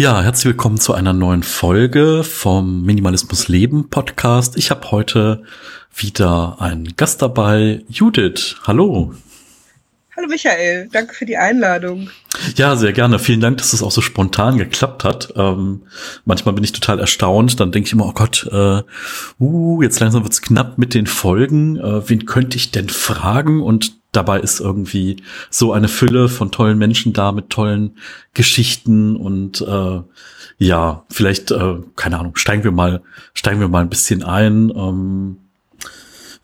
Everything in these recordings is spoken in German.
Ja, herzlich willkommen zu einer neuen Folge vom Minimalismus Leben Podcast. Ich habe heute wieder einen Gast dabei, Judith. Hallo. Hallo Michael, danke für die Einladung. Ja, sehr gerne. Vielen Dank, dass es auch so spontan geklappt hat. Ähm, manchmal bin ich total erstaunt. Dann denke ich immer, oh Gott, äh, uh, jetzt langsam wird's knapp mit den Folgen. Äh, wen könnte ich denn fragen? Und dabei ist irgendwie so eine Fülle von tollen Menschen da mit tollen Geschichten und äh, ja, vielleicht, äh, keine Ahnung, steigen wir mal, steigen wir mal ein bisschen ein. Ähm,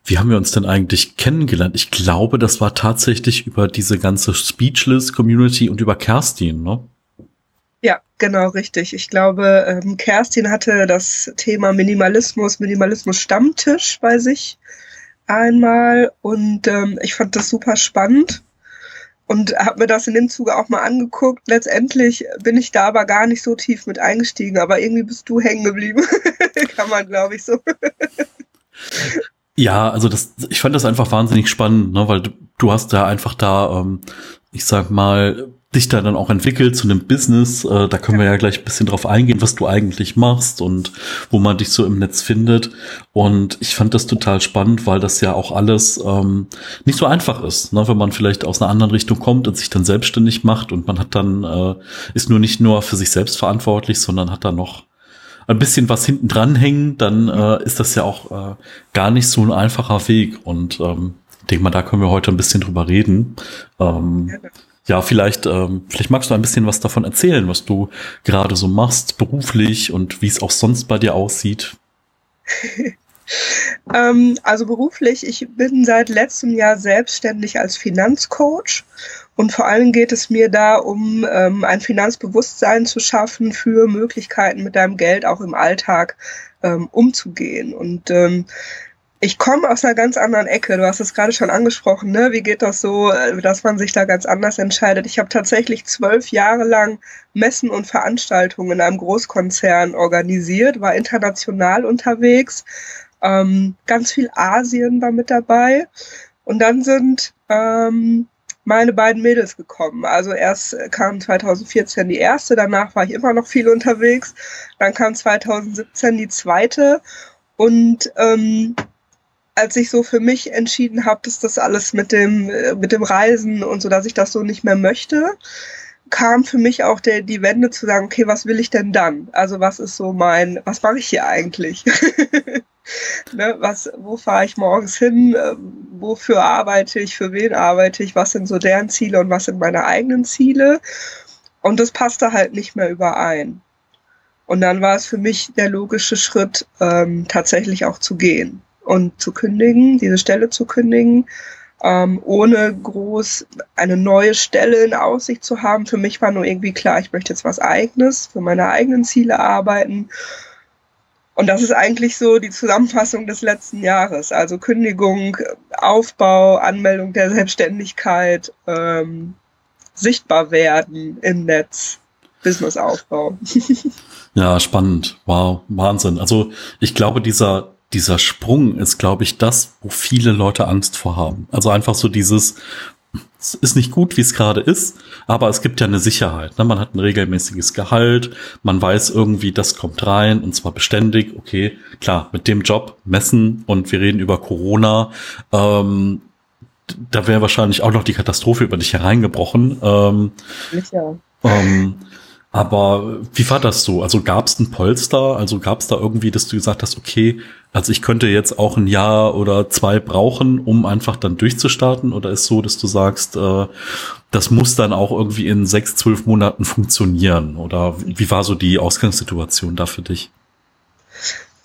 wie haben wir uns denn eigentlich kennengelernt? Ich glaube, das war tatsächlich über diese ganze Speechless-Community und über Kerstin, ne? Ja, genau, richtig. Ich glaube, ähm, Kerstin hatte das Thema Minimalismus, Minimalismus Stammtisch bei sich einmal und ähm, ich fand das super spannend und habe mir das in dem Zuge auch mal angeguckt. Letztendlich bin ich da aber gar nicht so tief mit eingestiegen, aber irgendwie bist du hängen geblieben. Kann man, glaube ich, so. ja, also das, ich fand das einfach wahnsinnig spannend, ne, weil du, hast da einfach da, ähm, ich sag mal, dich da dann auch entwickelt zu einem Business. Äh, da können wir ja gleich ein bisschen drauf eingehen, was du eigentlich machst und wo man dich so im Netz findet. Und ich fand das total spannend, weil das ja auch alles ähm, nicht so einfach ist, ne? wenn man vielleicht aus einer anderen Richtung kommt und sich dann selbstständig macht und man hat dann, äh, ist nur nicht nur für sich selbst verantwortlich, sondern hat dann noch ein bisschen was hinten dran hängen, dann äh, ist das ja auch äh, gar nicht so ein einfacher Weg. Und ähm, ich denke mal, da können wir heute ein bisschen drüber reden. Ähm, ja, vielleicht, ähm, vielleicht magst du ein bisschen was davon erzählen, was du gerade so machst, beruflich und wie es auch sonst bei dir aussieht. ähm, also beruflich, ich bin seit letztem Jahr selbstständig als Finanzcoach und vor allem geht es mir da um ähm, ein Finanzbewusstsein zu schaffen für Möglichkeiten mit deinem Geld auch im Alltag ähm, umzugehen. Und ähm, ich komme aus einer ganz anderen Ecke. Du hast es gerade schon angesprochen, ne? Wie geht das so, äh, dass man sich da ganz anders entscheidet? Ich habe tatsächlich zwölf Jahre lang Messen und Veranstaltungen in einem Großkonzern organisiert, war international unterwegs. Ähm, ganz viel Asien war mit dabei. Und dann sind ähm, meine beiden Mädels gekommen. Also erst kam 2014 die erste, danach war ich immer noch viel unterwegs. Dann kam 2017 die zweite. Und ähm, als ich so für mich entschieden habe, dass das alles mit dem, äh, mit dem Reisen und so, dass ich das so nicht mehr möchte, kam für mich auch der, die Wende zu sagen, okay, was will ich denn dann? Also was ist so mein, was mache ich hier eigentlich? ne, was, wo fahre ich morgens hin? Äh, wofür arbeite ich? Für wen arbeite ich? Was sind so deren Ziele und was sind meine eigenen Ziele? Und das passte halt nicht mehr überein. Und dann war es für mich der logische Schritt, ähm, tatsächlich auch zu gehen und zu kündigen, diese Stelle zu kündigen, ähm, ohne groß eine neue Stelle in Aussicht zu haben. Für mich war nur irgendwie klar, ich möchte jetzt was eigenes, für meine eigenen Ziele arbeiten. Und das ist eigentlich so die Zusammenfassung des letzten Jahres. Also Kündigung, Aufbau, Anmeldung der Selbstständigkeit, ähm, sichtbar werden im Netz, Businessaufbau. ja, spannend. Wow, Wahnsinn. Also ich glaube, dieser dieser Sprung ist, glaube ich, das, wo viele Leute Angst vor haben. Also einfach so dieses, es ist nicht gut, wie es gerade ist, aber es gibt ja eine Sicherheit. Ne? Man hat ein regelmäßiges Gehalt, man weiß irgendwie, das kommt rein und zwar beständig. Okay, klar, mit dem Job messen und wir reden über Corona. Ähm, da wäre wahrscheinlich auch noch die Katastrophe über dich hereingebrochen. Ähm, ja. ähm, aber wie war das so? Also gab es ein Polster? Also gab es da irgendwie, dass du gesagt hast, okay, also ich könnte jetzt auch ein Jahr oder zwei brauchen, um einfach dann durchzustarten? Oder ist so, dass du sagst, äh, das muss dann auch irgendwie in sechs, zwölf Monaten funktionieren? Oder wie war so die Ausgangssituation da für dich?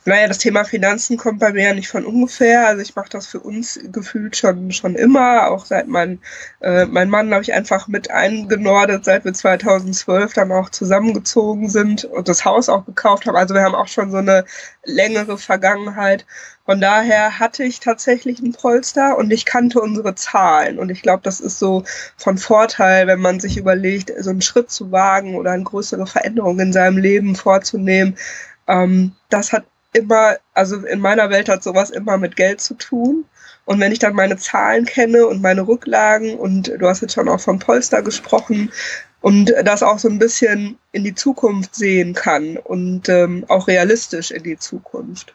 Naja, das Thema Finanzen kommt bei mir ja nicht von ungefähr. Also ich mache das für uns gefühlt schon schon immer. Auch seit mein, äh, mein Mann habe ich einfach mit eingenordet, seit wir 2012 dann auch zusammengezogen sind und das Haus auch gekauft haben. Also wir haben auch schon so eine längere Vergangenheit. Von daher hatte ich tatsächlich ein Polster und ich kannte unsere Zahlen. Und ich glaube, das ist so von Vorteil, wenn man sich überlegt, so einen Schritt zu wagen oder eine größere Veränderung in seinem Leben vorzunehmen. Ähm, das hat immer, also in meiner Welt hat sowas immer mit Geld zu tun. Und wenn ich dann meine Zahlen kenne und meine Rücklagen und du hast jetzt schon auch vom Polster gesprochen, und das auch so ein bisschen in die Zukunft sehen kann und ähm, auch realistisch in die Zukunft.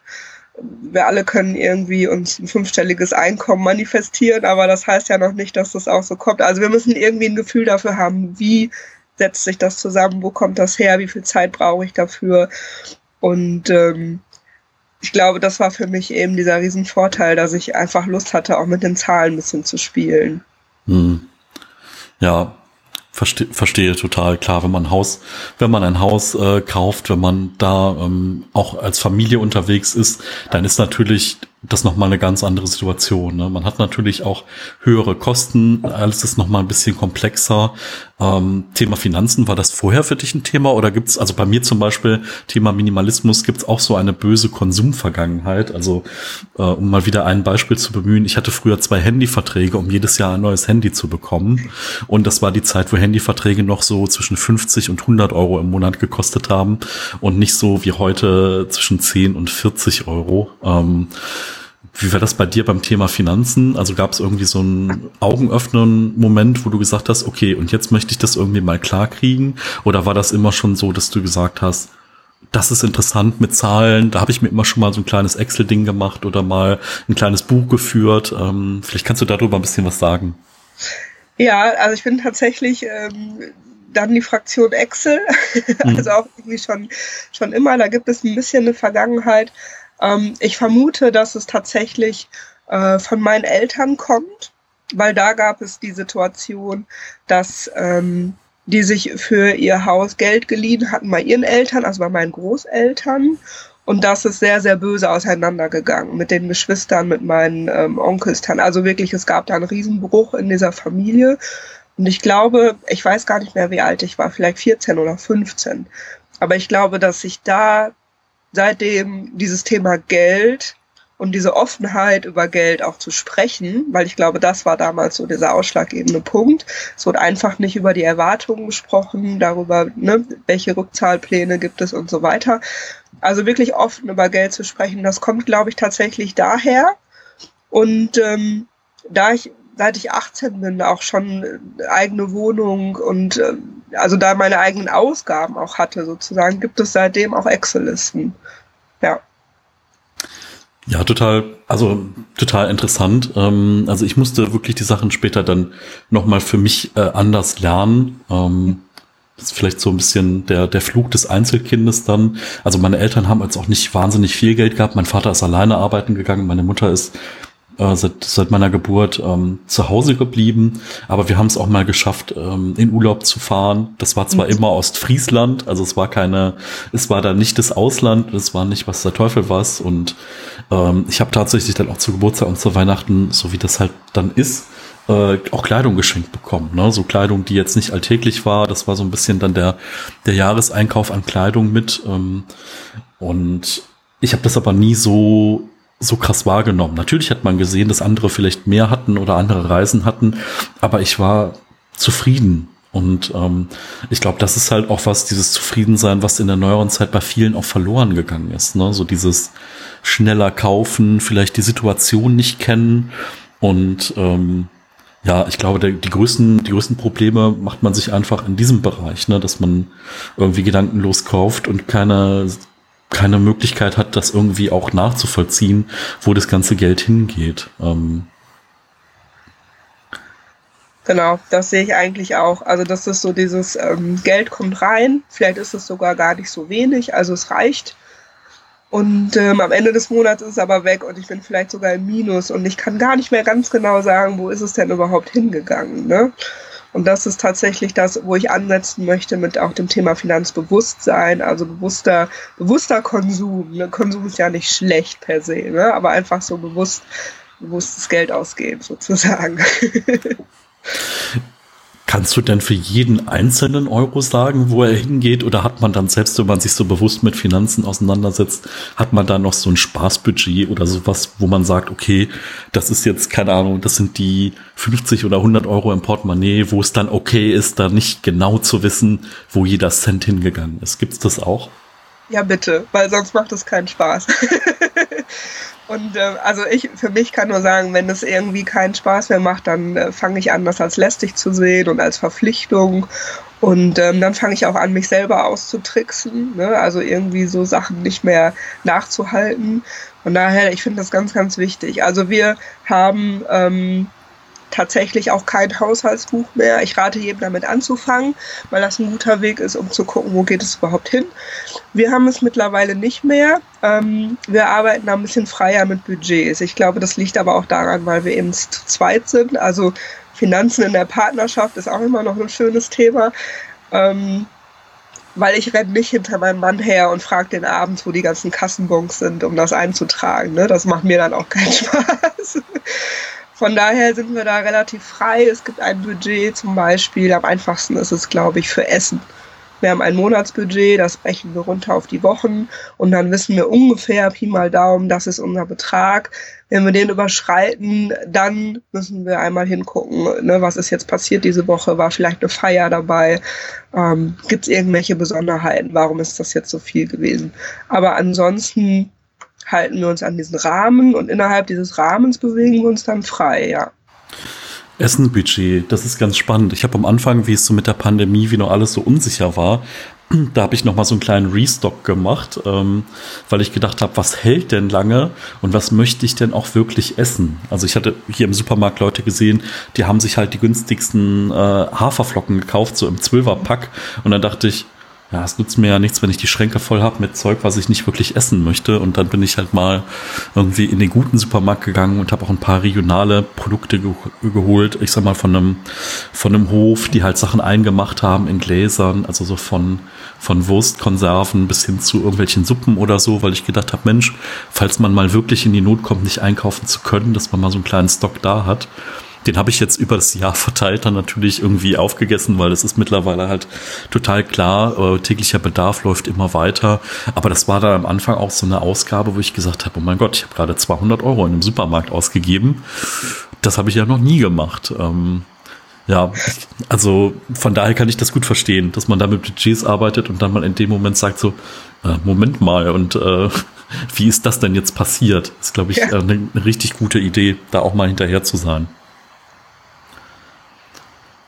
Wir alle können irgendwie uns ein fünfstelliges Einkommen manifestieren, aber das heißt ja noch nicht, dass das auch so kommt. Also wir müssen irgendwie ein Gefühl dafür haben, wie setzt sich das zusammen, wo kommt das her, wie viel Zeit brauche ich dafür. Und ähm, ich glaube, das war für mich eben dieser Riesenvorteil, dass ich einfach Lust hatte, auch mit den Zahlen ein bisschen zu spielen. Hm. Ja, Verste verstehe total klar, wenn man Haus, wenn man ein Haus äh, kauft, wenn man da ähm, auch als Familie unterwegs ist, dann ist natürlich das nochmal eine ganz andere Situation. Ne? Man hat natürlich auch höhere Kosten, alles ist nochmal ein bisschen komplexer. Ähm, Thema Finanzen, war das vorher für dich ein Thema oder gibt's also bei mir zum Beispiel Thema Minimalismus, gibt's auch so eine böse Konsumvergangenheit? Also äh, um mal wieder ein Beispiel zu bemühen, ich hatte früher zwei Handyverträge, um jedes Jahr ein neues Handy zu bekommen. Und das war die Zeit, wo Handyverträge noch so zwischen 50 und 100 Euro im Monat gekostet haben und nicht so wie heute zwischen 10 und 40 Euro. Ähm, wie war das bei dir beim Thema Finanzen? Also gab es irgendwie so einen augenöffnenden Moment, wo du gesagt hast, okay, und jetzt möchte ich das irgendwie mal klar kriegen? Oder war das immer schon so, dass du gesagt hast, das ist interessant mit Zahlen, da habe ich mir immer schon mal so ein kleines Excel-Ding gemacht oder mal ein kleines Buch geführt. Ähm, vielleicht kannst du darüber ein bisschen was sagen. Ja, also ich bin tatsächlich ähm, dann die Fraktion Excel, mhm. also auch irgendwie schon, schon immer, da gibt es ein bisschen eine Vergangenheit. Ähm, ich vermute, dass es tatsächlich äh, von meinen Eltern kommt, weil da gab es die Situation, dass ähm, die sich für ihr Haus Geld geliehen hatten bei ihren Eltern, also bei meinen Großeltern. Und das ist sehr, sehr böse auseinandergegangen mit den Geschwistern, mit meinen ähm, Onkels. Also wirklich, es gab da einen Riesenbruch in dieser Familie. Und ich glaube, ich weiß gar nicht mehr, wie alt ich war, vielleicht 14 oder 15. Aber ich glaube, dass sich da seitdem dieses Thema Geld und diese Offenheit über Geld auch zu sprechen, weil ich glaube, das war damals so dieser ausschlaggebende Punkt. Es wurde einfach nicht über die Erwartungen gesprochen, darüber, ne, welche Rückzahlpläne gibt es und so weiter. Also wirklich offen über Geld zu sprechen, das kommt, glaube ich, tatsächlich daher. Und ähm, da ich seit ich 18 bin, auch schon eigene Wohnung und äh, also da meine eigenen Ausgaben auch hatte, sozusagen, gibt es seitdem auch Excel-Listen. Ja. Ja, total, also total interessant. Ähm, also ich musste wirklich die Sachen später dann nochmal für mich äh, anders lernen. Ähm, das ist vielleicht so ein bisschen der, der Flug des Einzelkindes dann. Also meine Eltern haben jetzt auch nicht wahnsinnig viel Geld gehabt. Mein Vater ist alleine arbeiten gegangen, meine Mutter ist äh, seit, seit meiner Geburt ähm, zu Hause geblieben. Aber wir haben es auch mal geschafft, ähm, in Urlaub zu fahren. Das war zwar mhm. immer Ostfriesland, also es war keine, es war da nicht das Ausland, es war nicht was der Teufel was. Und ähm, ich habe tatsächlich dann auch zu Geburtstag und zu Weihnachten, so wie das halt dann ist, äh, auch Kleidung geschenkt bekommen. Ne? So Kleidung, die jetzt nicht alltäglich war. Das war so ein bisschen dann der, der Jahreseinkauf an Kleidung mit. Ähm, und ich habe das aber nie so so krass wahrgenommen. Natürlich hat man gesehen, dass andere vielleicht mehr hatten oder andere Reisen hatten, aber ich war zufrieden. Und ähm, ich glaube, das ist halt auch was, dieses Zufriedensein, was in der neueren Zeit bei vielen auch verloren gegangen ist. Ne? So dieses schneller kaufen, vielleicht die Situation nicht kennen. Und ähm, ja, ich glaube, der, die, größten, die größten Probleme macht man sich einfach in diesem Bereich, ne? dass man irgendwie gedankenlos kauft und keine keine Möglichkeit hat, das irgendwie auch nachzuvollziehen, wo das ganze Geld hingeht. Ähm Genau, das sehe ich eigentlich auch. Also das ist so dieses ähm, Geld kommt rein, vielleicht ist es sogar gar nicht so wenig, also es reicht. Und ähm, am Ende des Monats ist es aber weg und ich bin vielleicht sogar im Minus und ich kann gar nicht mehr ganz genau sagen, wo ist es denn überhaupt hingegangen. Ne? Und das ist tatsächlich das, wo ich ansetzen möchte mit auch dem Thema Finanzbewusstsein, also bewusster, bewusster Konsum. Ne? Konsum ist ja nicht schlecht per se, ne? aber einfach so bewusst, bewusstes Geld ausgeben sozusagen. Kannst du denn für jeden einzelnen Euro sagen, wo er hingeht? Oder hat man dann, selbst wenn man sich so bewusst mit Finanzen auseinandersetzt, hat man da noch so ein Spaßbudget oder sowas, wo man sagt, okay, das ist jetzt, keine Ahnung, das sind die 50 oder 100 Euro im Portemonnaie, wo es dann okay ist, da nicht genau zu wissen, wo jeder Cent hingegangen ist. Gibt's das auch? Ja, bitte, weil sonst macht es keinen Spaß. Und äh, also ich für mich kann nur sagen, wenn es irgendwie keinen Spaß mehr macht, dann äh, fange ich an, das als lästig zu sehen und als Verpflichtung. Und ähm, dann fange ich auch an, mich selber auszutricksen, ne? also irgendwie so Sachen nicht mehr nachzuhalten. Von daher, ich finde das ganz, ganz wichtig. Also wir haben ähm, tatsächlich auch kein Haushaltsbuch mehr. Ich rate jedem damit anzufangen, weil das ein guter Weg ist, um zu gucken, wo geht es überhaupt hin. Wir haben es mittlerweile nicht mehr. Ähm, wir arbeiten da ein bisschen freier mit Budgets. Ich glaube, das liegt aber auch daran, weil wir eben zu zweit sind. Also Finanzen in der Partnerschaft ist auch immer noch ein schönes Thema. Ähm, weil ich renne nicht hinter meinem Mann her und frage den abends, wo die ganzen Kassenbons sind, um das einzutragen. Ne? Das macht mir dann auch keinen Spaß. Von daher sind wir da relativ frei. Es gibt ein Budget zum Beispiel. Am einfachsten ist es, glaube ich, für Essen. Wir haben ein Monatsbudget, das brechen wir runter auf die Wochen und dann wissen wir ungefähr, Pi mal Daumen, das ist unser Betrag. Wenn wir den überschreiten, dann müssen wir einmal hingucken, ne, was ist jetzt passiert diese Woche, war vielleicht eine Feier dabei, ähm, gibt es irgendwelche Besonderheiten, warum ist das jetzt so viel gewesen. Aber ansonsten halten wir uns an diesen Rahmen und innerhalb dieses Rahmens bewegen wir uns dann frei, ja. Essenbudget, das ist ganz spannend. Ich habe am Anfang, wie es so mit der Pandemie, wie noch alles so unsicher war, da habe ich noch mal so einen kleinen Restock gemacht, ähm, weil ich gedacht habe, was hält denn lange und was möchte ich denn auch wirklich essen? Also ich hatte hier im Supermarkt Leute gesehen, die haben sich halt die günstigsten äh, Haferflocken gekauft, so im Zwölferpack und dann dachte ich, ja, es nützt mir ja nichts, wenn ich die Schränke voll habe mit Zeug, was ich nicht wirklich essen möchte. Und dann bin ich halt mal irgendwie in den guten Supermarkt gegangen und habe auch ein paar regionale Produkte ge geholt. Ich sag mal von einem, von einem Hof, die halt Sachen eingemacht haben in Gläsern, also so von, von Wurstkonserven bis hin zu irgendwelchen Suppen oder so, weil ich gedacht habe, Mensch, falls man mal wirklich in die Not kommt, nicht einkaufen zu können, dass man mal so einen kleinen Stock da hat. Den habe ich jetzt über das Jahr verteilt dann natürlich irgendwie aufgegessen, weil es ist mittlerweile halt total klar, äh, täglicher Bedarf läuft immer weiter. Aber das war dann am Anfang auch so eine Ausgabe, wo ich gesagt habe, oh mein Gott, ich habe gerade 200 Euro in einem Supermarkt ausgegeben. Das habe ich ja noch nie gemacht. Ähm, ja, also von daher kann ich das gut verstehen, dass man da mit Budgets arbeitet und dann mal in dem Moment sagt so, äh, Moment mal und äh, wie ist das denn jetzt passiert? Das ist, glaube ich, ja. eine, äh, eine richtig gute Idee, da auch mal hinterher zu sein.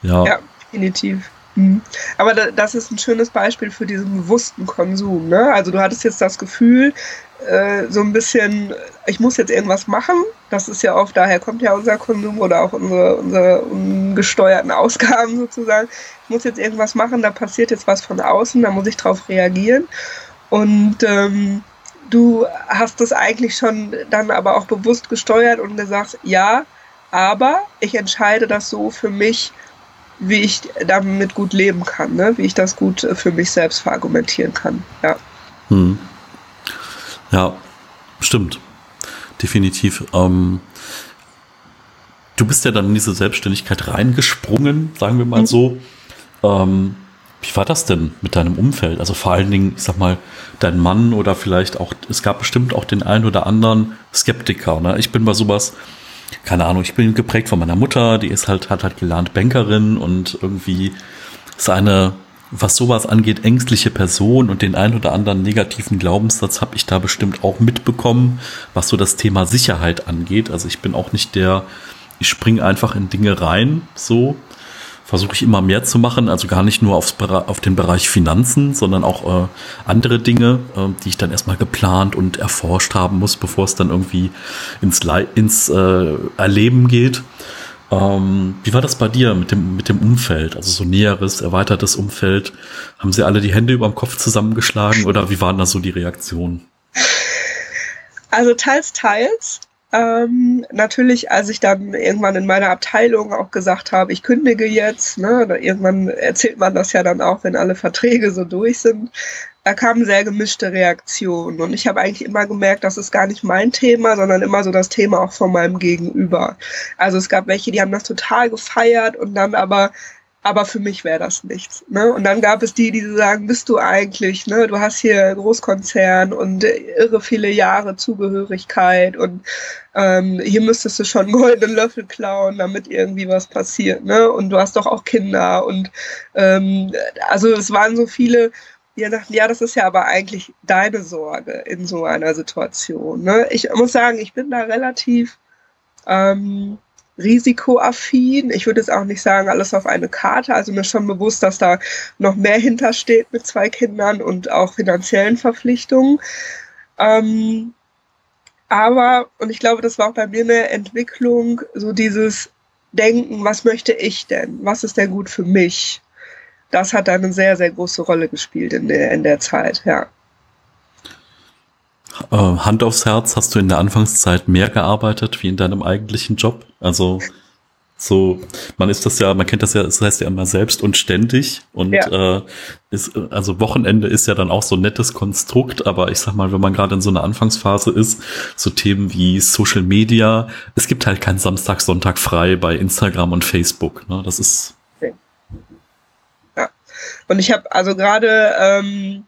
Ja, ja definitiv. Mhm. Aber das ist ein schönes Beispiel für diesen bewussten Konsum. Ne? Also du hattest jetzt das Gefühl, äh, so ein bisschen, ich muss jetzt irgendwas machen. Das ist ja oft, daher kommt ja unser Konsum oder auch unsere, unsere ungesteuerten Ausgaben sozusagen. Ich muss jetzt irgendwas machen, da passiert jetzt was von außen, da muss ich drauf reagieren. Und ähm, du hast das eigentlich schon dann aber auch bewusst gesteuert und gesagt, ja, aber ich entscheide das so für mich, wie ich damit gut leben kann, ne? wie ich das gut für mich selbst verargumentieren kann. Ja, hm. ja stimmt. Definitiv. Ähm, du bist ja dann in diese Selbstständigkeit reingesprungen, sagen wir mal mhm. so. Ähm, wie war das denn mit deinem Umfeld? Also vor allen Dingen, ich sag mal, dein Mann oder vielleicht auch, es gab bestimmt auch den einen oder anderen Skeptiker. Ne? Ich bin bei sowas, keine Ahnung, ich bin geprägt von meiner Mutter, die ist halt, hat halt gelernt Bankerin und irgendwie ist eine, was sowas angeht, ängstliche Person und den ein oder anderen negativen Glaubenssatz habe ich da bestimmt auch mitbekommen, was so das Thema Sicherheit angeht. Also ich bin auch nicht der, ich springe einfach in Dinge rein, so, versuche ich immer mehr zu machen, also gar nicht nur aufs, auf den Bereich Finanzen, sondern auch äh, andere Dinge, äh, die ich dann erstmal geplant und erforscht haben muss, bevor es dann irgendwie ins, Le ins äh, Erleben geht. Ähm, wie war das bei dir mit dem, mit dem Umfeld? Also so näheres, erweitertes Umfeld. Haben sie alle die Hände über dem Kopf zusammengeschlagen oder wie waren da so die Reaktionen? Also teils, teils. Ähm, natürlich, als ich dann irgendwann in meiner Abteilung auch gesagt habe, ich kündige jetzt, ne, irgendwann erzählt man das ja dann auch, wenn alle Verträge so durch sind, da kamen sehr gemischte Reaktionen. Und ich habe eigentlich immer gemerkt, das ist gar nicht mein Thema, sondern immer so das Thema auch von meinem Gegenüber. Also es gab welche, die haben das total gefeiert und dann aber aber für mich wäre das nichts. Ne? Und dann gab es die, die sagen, bist du eigentlich, ne? du hast hier Großkonzern und irre viele Jahre Zugehörigkeit und ähm, hier müsstest du schon goldenen Löffel klauen, damit irgendwie was passiert. Ne? Und du hast doch auch Kinder und ähm, also es waren so viele, die dachten, ja, das ist ja aber eigentlich deine Sorge in so einer Situation. Ne? Ich muss sagen, ich bin da relativ ähm, risikoaffin. Ich würde jetzt auch nicht sagen, alles auf eine Karte. Also mir ist schon bewusst, dass da noch mehr hintersteht mit zwei Kindern und auch finanziellen Verpflichtungen. Ähm, aber, und ich glaube, das war auch bei mir eine Entwicklung, so dieses Denken, was möchte ich denn? Was ist denn gut für mich? Das hat eine sehr, sehr große Rolle gespielt in der, in der Zeit, ja. Äh, Hand aufs Herz, hast du in der Anfangszeit mehr gearbeitet wie in deinem eigentlichen Job? Also so, man ist das ja, man kennt das ja, das heißt ja immer selbst und ständig und ja. äh, ist, also Wochenende ist ja dann auch so ein nettes Konstrukt, aber ich sag mal, wenn man gerade in so einer Anfangsphase ist, so Themen wie Social Media, es gibt halt keinen Samstag, Sonntag frei bei Instagram und Facebook. Ne? Das ist ja. Und ich habe also gerade ähm,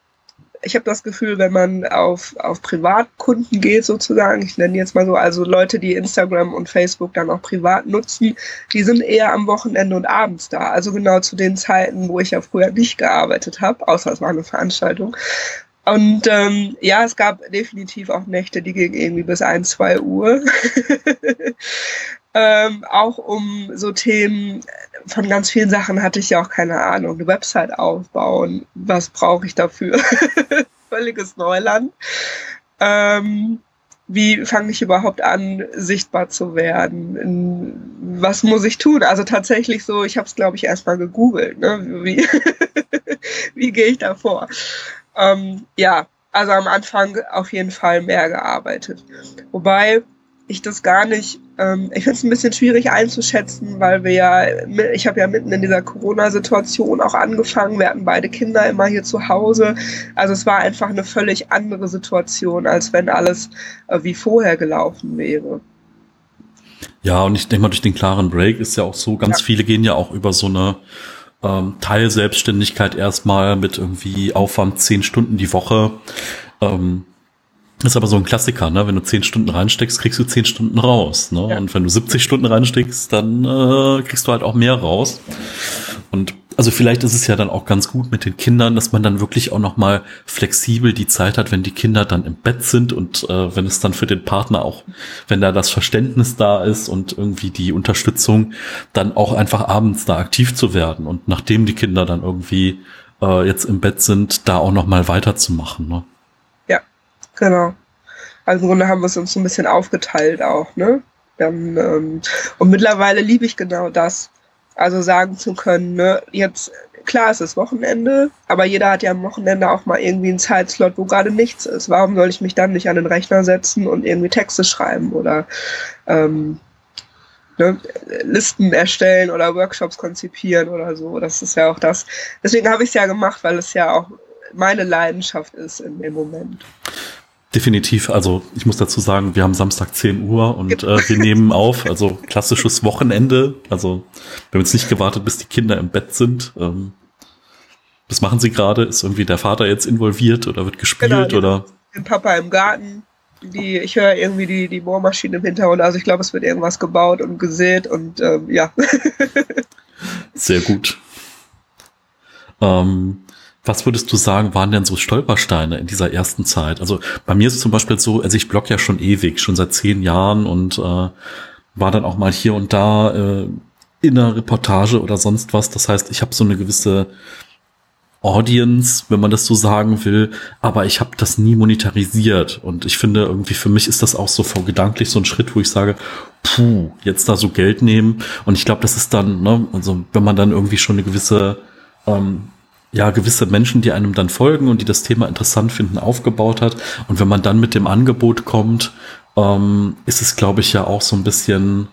ich habe das Gefühl, wenn man auf, auf Privatkunden geht, sozusagen, ich nenne jetzt mal so, also Leute, die Instagram und Facebook dann auch privat nutzen, die sind eher am Wochenende und abends da. Also genau zu den Zeiten, wo ich ja früher nicht gearbeitet habe, außer es war eine Veranstaltung. Und ähm, ja, es gab definitiv auch Nächte, die gingen irgendwie bis ein, zwei Uhr. ähm, auch um so Themen von ganz vielen Sachen hatte ich ja auch keine Ahnung. Eine Website aufbauen, was brauche ich dafür? Völliges Neuland. Ähm, wie fange ich überhaupt an, sichtbar zu werden? Was muss ich tun? Also tatsächlich so, ich habe es, glaube ich, erstmal gegoogelt. Ne? Wie, wie gehe ich da vor? Ähm, ja, also am Anfang auf jeden Fall mehr gearbeitet. Wobei ich das gar nicht, ähm, ich finde es ein bisschen schwierig einzuschätzen, weil wir ja, ich habe ja mitten in dieser Corona-Situation auch angefangen, wir hatten beide Kinder immer hier zu Hause. Also es war einfach eine völlig andere Situation, als wenn alles äh, wie vorher gelaufen wäre. Ja, und ich denke mal, durch den klaren Break ist ja auch so, ganz ja. viele gehen ja auch über so eine ähm, Teilselbstständigkeit erstmal mit irgendwie Aufwand zehn Stunden die Woche. Ähm, das ist aber so ein Klassiker, ne? Wenn du zehn Stunden reinsteckst, kriegst du zehn Stunden raus. Ne? Ja. Und wenn du 70 Stunden reinsteckst, dann äh, kriegst du halt auch mehr raus. Und also vielleicht ist es ja dann auch ganz gut mit den Kindern, dass man dann wirklich auch noch mal flexibel die Zeit hat, wenn die Kinder dann im Bett sind und äh, wenn es dann für den Partner auch, wenn da das Verständnis da ist und irgendwie die Unterstützung, dann auch einfach abends da aktiv zu werden und nachdem die Kinder dann irgendwie äh, jetzt im Bett sind, da auch noch mal weiterzumachen. Ne? Genau. Also im Grunde haben wir es uns so ein bisschen aufgeteilt auch, ne? Dann, ähm, und mittlerweile liebe ich genau das. Also sagen zu können, ne, jetzt, klar, es ist Wochenende, aber jeder hat ja am Wochenende auch mal irgendwie einen Zeitslot, wo gerade nichts ist. Warum soll ich mich dann nicht an den Rechner setzen und irgendwie Texte schreiben oder ähm, ne, Listen erstellen oder Workshops konzipieren oder so? Das ist ja auch das. Deswegen habe ich es ja gemacht, weil es ja auch meine Leidenschaft ist in dem Moment. Definitiv. Also ich muss dazu sagen, wir haben Samstag 10 Uhr und äh, wir nehmen auf. Also klassisches Wochenende. Also wir haben jetzt nicht gewartet, bis die Kinder im Bett sind. Ähm, was machen sie gerade? Ist irgendwie der Vater jetzt involviert oder wird gespielt genau, oder? Den Papa im Garten. Die, ich höre irgendwie die, die Bohrmaschine im Hintergrund. Also ich glaube, es wird irgendwas gebaut und gesät und ähm, ja. Sehr gut. Ähm, was würdest du sagen, waren denn so Stolpersteine in dieser ersten Zeit? Also bei mir ist es zum Beispiel so, also ich blog ja schon ewig, schon seit zehn Jahren und äh, war dann auch mal hier und da äh, in einer Reportage oder sonst was. Das heißt, ich habe so eine gewisse Audience, wenn man das so sagen will, aber ich habe das nie monetarisiert und ich finde irgendwie für mich ist das auch so vor gedanklich so ein Schritt, wo ich sage, puh, jetzt da so Geld nehmen und ich glaube, das ist dann, ne, also wenn man dann irgendwie schon eine gewisse ähm, ja, gewisse Menschen, die einem dann folgen und die das Thema interessant finden, aufgebaut hat. Und wenn man dann mit dem Angebot kommt, ähm, ist es, glaube ich, ja auch so ein bisschen,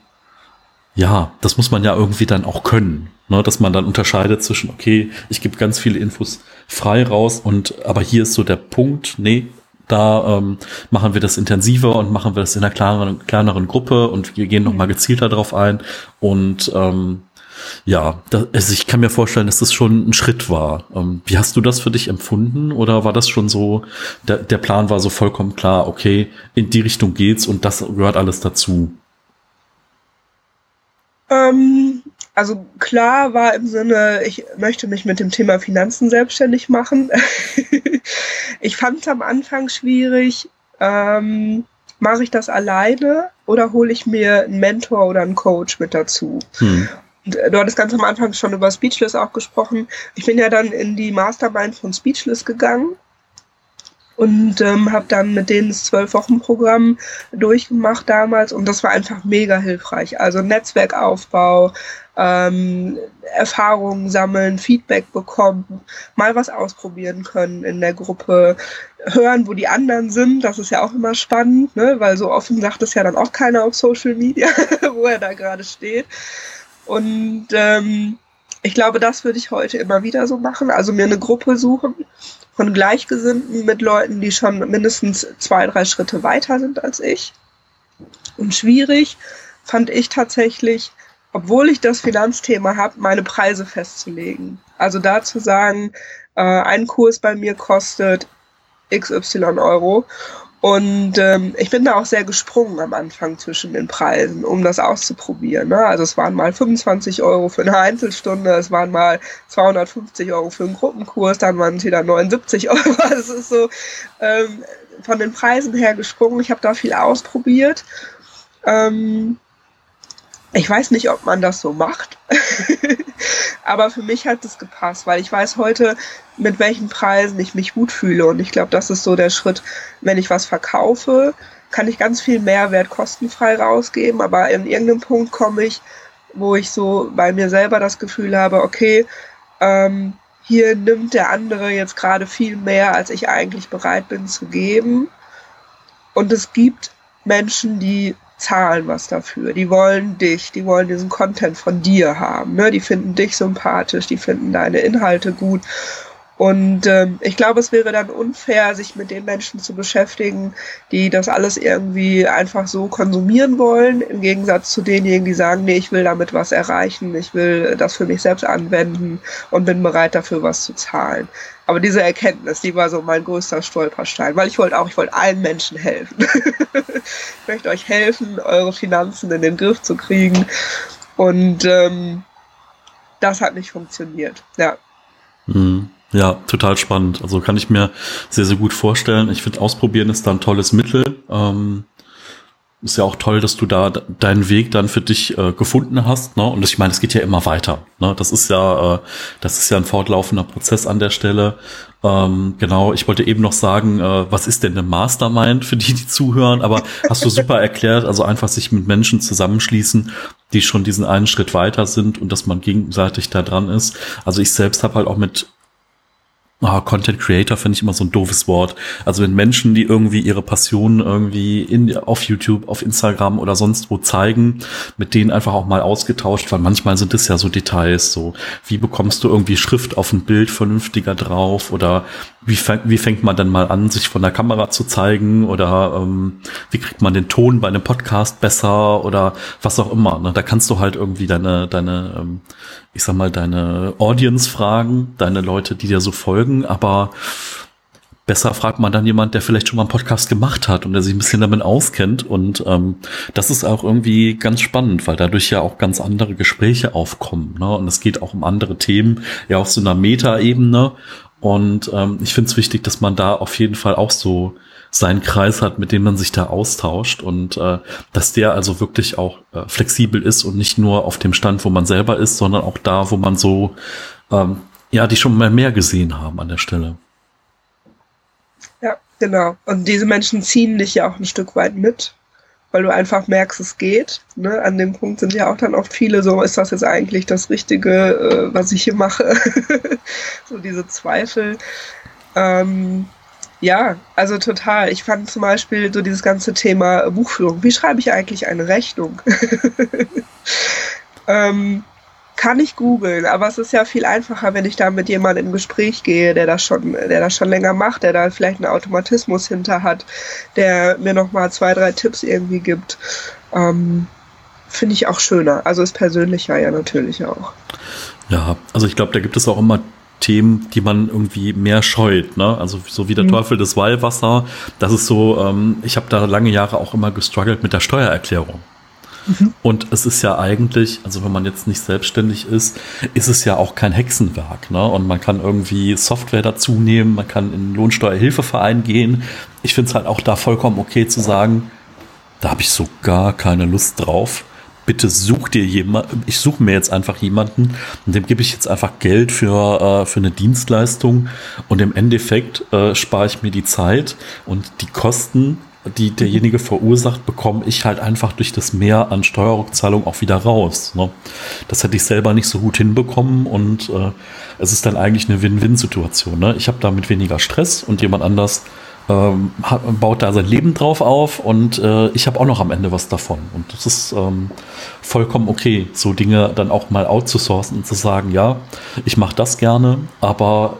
ja, das muss man ja irgendwie dann auch können. Ne? Dass man dann unterscheidet zwischen, okay, ich gebe ganz viele Infos frei raus und aber hier ist so der Punkt, nee, da ähm, machen wir das intensiver und machen wir das in einer kleineren, kleineren Gruppe und wir gehen nochmal gezielter drauf ein und ähm, ja, das, also ich kann mir vorstellen, dass das schon ein Schritt war. Ähm, wie hast du das für dich empfunden? Oder war das schon so, der, der Plan war so vollkommen klar, okay, in die Richtung geht's und das gehört alles dazu? Ähm, also klar war im Sinne, ich möchte mich mit dem Thema Finanzen selbstständig machen. ich fand es am Anfang schwierig, ähm, mache ich das alleine oder hole ich mir einen Mentor oder einen Coach mit dazu? Hm. Du hattest ganz am Anfang schon über Speechless auch gesprochen. Ich bin ja dann in die Mastermind von Speechless gegangen und ähm, habe dann mit denen das Zwölf-Wochen-Programm durchgemacht damals und das war einfach mega hilfreich. Also Netzwerkaufbau, ähm, Erfahrungen sammeln, Feedback bekommen, mal was ausprobieren können in der Gruppe, hören, wo die anderen sind. Das ist ja auch immer spannend, ne? weil so offen sagt es ja dann auch keiner auf Social Media, wo er da gerade steht. Und ähm, ich glaube, das würde ich heute immer wieder so machen. Also mir eine Gruppe suchen von Gleichgesinnten mit Leuten, die schon mindestens zwei, drei Schritte weiter sind als ich. Und schwierig fand ich tatsächlich, obwohl ich das Finanzthema habe, meine Preise festzulegen. Also da zu sagen, äh, ein Kurs bei mir kostet XY Euro. Und ähm, ich bin da auch sehr gesprungen am Anfang zwischen den Preisen, um das auszuprobieren. Ne? Also es waren mal 25 Euro für eine Einzelstunde, es waren mal 250 Euro für einen Gruppenkurs, dann waren es wieder 79 Euro. Also es ist so ähm, von den Preisen her gesprungen. Ich habe da viel ausprobiert. Ähm, ich weiß nicht, ob man das so macht, aber für mich hat es gepasst, weil ich weiß heute, mit welchen Preisen ich mich gut fühle. Und ich glaube, das ist so der Schritt, wenn ich was verkaufe, kann ich ganz viel Mehrwert kostenfrei rausgeben, aber in irgendeinem Punkt komme ich, wo ich so bei mir selber das Gefühl habe, okay, ähm, hier nimmt der andere jetzt gerade viel mehr, als ich eigentlich bereit bin zu geben. Und es gibt Menschen, die zahlen was dafür. Die wollen dich, die wollen diesen Content von dir haben. Ne? Die finden dich sympathisch, die finden deine Inhalte gut. Und ähm, ich glaube, es wäre dann unfair, sich mit den Menschen zu beschäftigen, die das alles irgendwie einfach so konsumieren wollen, im Gegensatz zu denjenigen, die sagen, nee, ich will damit was erreichen, ich will das für mich selbst anwenden und bin bereit dafür was zu zahlen. Aber diese Erkenntnis, die war so mein größter Stolperstein, weil ich wollte auch, ich wollte allen Menschen helfen. ich möchte euch helfen, eure Finanzen in den Griff zu kriegen. Und ähm, das hat nicht funktioniert. Ja. Mhm. Ja, total spannend. Also kann ich mir sehr, sehr gut vorstellen. Ich finde, ausprobieren ist da ein tolles Mittel. Ähm, ist ja auch toll, dass du da deinen Weg dann für dich äh, gefunden hast. Ne? Und ich meine, es geht ja immer weiter. Ne? Das ist ja, äh, das ist ja ein fortlaufender Prozess an der Stelle. Ähm, genau, ich wollte eben noch sagen, äh, was ist denn eine Mastermind für die, die zuhören? Aber hast du super erklärt. Also einfach sich mit Menschen zusammenschließen, die schon diesen einen Schritt weiter sind und dass man gegenseitig da dran ist. Also ich selbst habe halt auch mit Oh, Content Creator finde ich immer so ein doofes Wort. Also wenn Menschen, die irgendwie ihre Passion irgendwie in, auf YouTube, auf Instagram oder sonst wo zeigen, mit denen einfach auch mal ausgetauscht, weil manchmal sind es ja so Details, so wie bekommst du irgendwie Schrift auf ein Bild vernünftiger drauf oder wie, fängt, wie fängt man dann mal an, sich von der Kamera zu zeigen oder ähm, wie kriegt man den Ton bei einem Podcast besser oder was auch immer. Ne? Da kannst du halt irgendwie deine, deine, ähm, ich sag mal, deine Audience fragen, deine Leute, die dir so folgen, aber besser fragt man dann jemand, der vielleicht schon mal einen Podcast gemacht hat und der sich ein bisschen damit auskennt. Und ähm, das ist auch irgendwie ganz spannend, weil dadurch ja auch ganz andere Gespräche aufkommen. Ne? Und es geht auch um andere Themen, ja auf so einer Meta-Ebene. Und ähm, ich finde es wichtig, dass man da auf jeden Fall auch so seinen Kreis hat, mit dem man sich da austauscht und äh, dass der also wirklich auch äh, flexibel ist und nicht nur auf dem Stand, wo man selber ist, sondern auch da, wo man so, ähm, ja, die schon mal mehr gesehen haben an der Stelle. Ja, genau. Und diese Menschen ziehen dich ja auch ein Stück weit mit weil du einfach merkst, es geht. Ne? An dem Punkt sind ja auch dann oft viele so, ist das jetzt eigentlich das Richtige, äh, was ich hier mache? so diese Zweifel. Ähm, ja, also total. Ich fand zum Beispiel so dieses ganze Thema Buchführung. Wie schreibe ich eigentlich eine Rechnung? ähm, kann ich googeln, aber es ist ja viel einfacher, wenn ich da mit jemandem im Gespräch gehe, der das schon, der das schon länger macht, der da vielleicht einen Automatismus hinter hat, der mir nochmal zwei, drei Tipps irgendwie gibt. Ähm, Finde ich auch schöner. Also ist persönlicher ja natürlich auch. Ja, also ich glaube, da gibt es auch immer Themen, die man irgendwie mehr scheut, ne? Also so wie der mhm. Teufel des Weihwasser. Das ist so, ähm, ich habe da lange Jahre auch immer gestruggelt mit der Steuererklärung. Und es ist ja eigentlich, also wenn man jetzt nicht selbstständig ist, ist es ja auch kein Hexenwerk. Ne? Und man kann irgendwie Software dazu nehmen, man kann in einen Lohnsteuerhilfeverein gehen. Ich finde es halt auch da vollkommen okay zu sagen, da habe ich so gar keine Lust drauf. Bitte such dir jemand, ich suche mir jetzt einfach jemanden und dem gebe ich jetzt einfach Geld für, äh, für eine Dienstleistung und im Endeffekt äh, spare ich mir die Zeit und die Kosten, die derjenige verursacht, bekomme ich halt einfach durch das Mehr an Steuerrückzahlung auch wieder raus. Ne? Das hätte ich selber nicht so gut hinbekommen und äh, es ist dann eigentlich eine Win-Win-Situation. Ne? Ich habe damit weniger Stress und jemand anders ähm, baut da sein Leben drauf auf und äh, ich habe auch noch am Ende was davon. Und das ist ähm, vollkommen okay, so Dinge dann auch mal outzusourcen und zu sagen, ja, ich mache das gerne, aber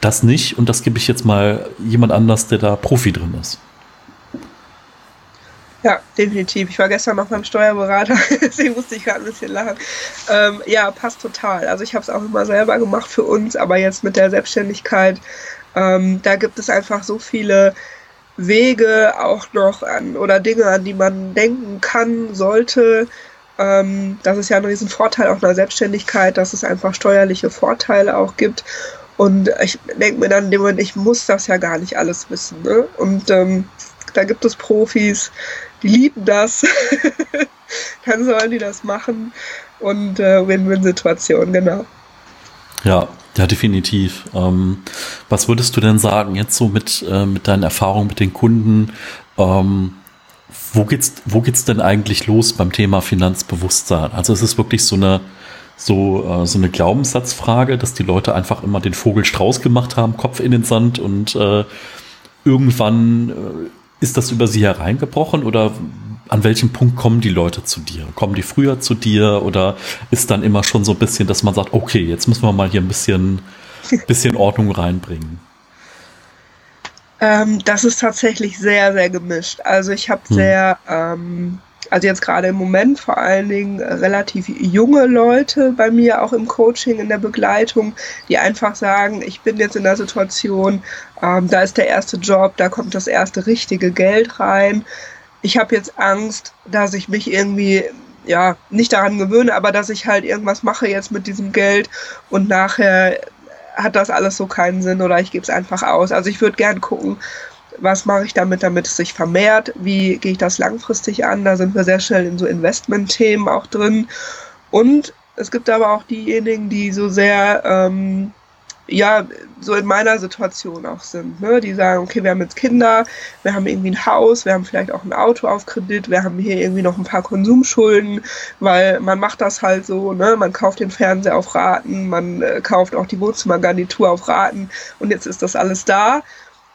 das nicht und das gebe ich jetzt mal jemand anders, der da Profi drin ist. Ja, definitiv. Ich war gestern noch beim Steuerberater, deswegen musste ich gerade ein bisschen lachen. Ähm, ja, passt total. Also ich habe es auch immer selber gemacht für uns, aber jetzt mit der Selbstständigkeit ähm, da gibt es einfach so viele Wege auch noch an oder Dinge, an die man denken kann, sollte. Ähm, das ist ja ein Riesenvorteil auch einer Selbstständigkeit, dass es einfach steuerliche Vorteile auch gibt. Und ich denke mir dann, ich muss das ja gar nicht alles wissen. Ne? Und ähm, da gibt es Profis, die lieben das. dann sollen die das machen. Und äh, Win-Win-Situation, genau. Ja, ja, definitiv. Ähm, was würdest du denn sagen, jetzt so mit, äh, mit deinen Erfahrungen mit den Kunden? Ähm, wo geht's, wo geht's denn eigentlich los beim Thema Finanzbewusstsein? Also es ist wirklich so eine, so, äh, so eine Glaubenssatzfrage, dass die Leute einfach immer den Vogel Strauß gemacht haben, Kopf in den Sand und äh, irgendwann äh, ist das über sie hereingebrochen oder an welchem Punkt kommen die Leute zu dir? Kommen die früher zu dir oder ist dann immer schon so ein bisschen, dass man sagt, okay, jetzt müssen wir mal hier ein bisschen, bisschen Ordnung reinbringen? Ähm, das ist tatsächlich sehr, sehr gemischt. Also ich habe hm. sehr, ähm, also jetzt gerade im Moment vor allen Dingen relativ junge Leute bei mir auch im Coaching, in der Begleitung, die einfach sagen, ich bin jetzt in der Situation, ähm, da ist der erste Job, da kommt das erste richtige Geld rein ich habe jetzt Angst, dass ich mich irgendwie ja nicht daran gewöhne, aber dass ich halt irgendwas mache jetzt mit diesem Geld und nachher hat das alles so keinen Sinn oder ich gebe es einfach aus. Also ich würde gern gucken, was mache ich damit, damit es sich vermehrt, wie gehe ich das langfristig an, da sind wir sehr schnell in so Investment-Themen auch drin und es gibt aber auch diejenigen, die so sehr ähm, ja, so in meiner Situation auch sind. Ne? Die sagen, okay, wir haben jetzt Kinder, wir haben irgendwie ein Haus, wir haben vielleicht auch ein Auto auf Kredit, wir haben hier irgendwie noch ein paar Konsumschulden, weil man macht das halt so, ne? man kauft den Fernseher auf Raten, man äh, kauft auch die Wohnzimmergarnitur auf Raten und jetzt ist das alles da.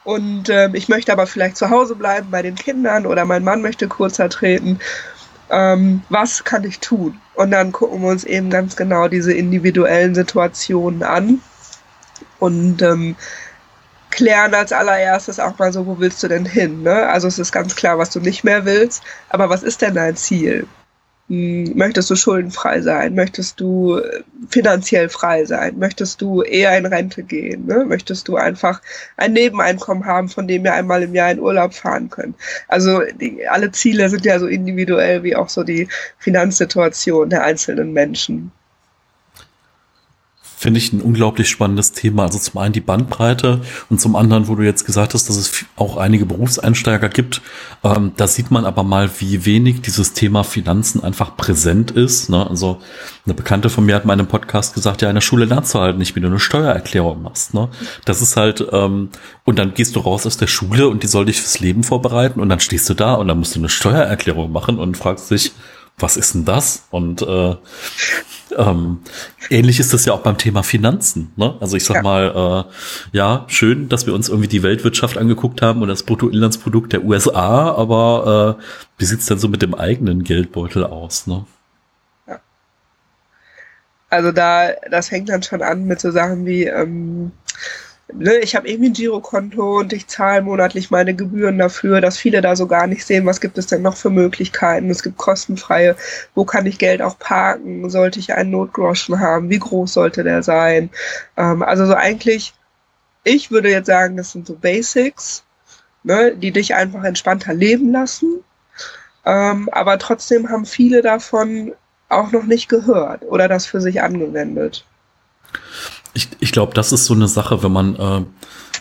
Und äh, ich möchte aber vielleicht zu Hause bleiben bei den Kindern oder mein Mann möchte kurzer treten. Ähm, was kann ich tun? Und dann gucken wir uns eben ganz genau diese individuellen Situationen an und ähm, klären als allererstes auch mal so, wo willst du denn hin? Ne? Also es ist ganz klar, was du nicht mehr willst, aber was ist denn dein Ziel? Hm, möchtest du schuldenfrei sein? Möchtest du äh, finanziell frei sein? Möchtest du eher in Rente gehen? Ne? Möchtest du einfach ein Nebeneinkommen haben, von dem wir einmal im Jahr in Urlaub fahren können? Also die, alle Ziele sind ja so individuell wie auch so die Finanzsituation der einzelnen Menschen. Finde ich ein unglaublich spannendes Thema. Also zum einen die Bandbreite und zum anderen, wo du jetzt gesagt hast, dass es auch einige Berufseinsteiger gibt. Ähm, da sieht man aber mal, wie wenig dieses Thema Finanzen einfach präsent ist. Ne? Also eine Bekannte von mir hat in meinem Podcast gesagt, ja, in der Schule lernst du halt nicht, wie du eine Steuererklärung machst. Ne? Das ist halt, ähm, und dann gehst du raus aus der Schule und die soll dich fürs Leben vorbereiten und dann stehst du da und dann musst du eine Steuererklärung machen und fragst dich, was ist denn das? Und äh, ähm, ähnlich ist das ja auch beim Thema Finanzen. Ne? Also ich sag ja. mal, äh, ja, schön, dass wir uns irgendwie die Weltwirtschaft angeguckt haben und das Bruttoinlandsprodukt der USA, aber äh, wie sieht's denn so mit dem eigenen Geldbeutel aus? Ne? Ja. Also da, das fängt dann schon an mit so Sachen wie, ähm, ne, ich habe irgendwie ein Girokonto und ich zahle monatlich meine Gebühren dafür, dass viele da so gar nicht sehen, was gibt es denn noch für Möglichkeiten. Es gibt kostenfreie, wo kann ich Geld auch parken, sollte ich einen Notgroschen haben, wie groß sollte der sein. Ähm, also so eigentlich, ich würde jetzt sagen, das sind so Basics, ne, die dich einfach entspannter leben lassen. Ähm, aber trotzdem haben viele davon auch noch nicht gehört oder das für sich angewendet ich, ich glaube, das ist so eine Sache, wenn man, äh,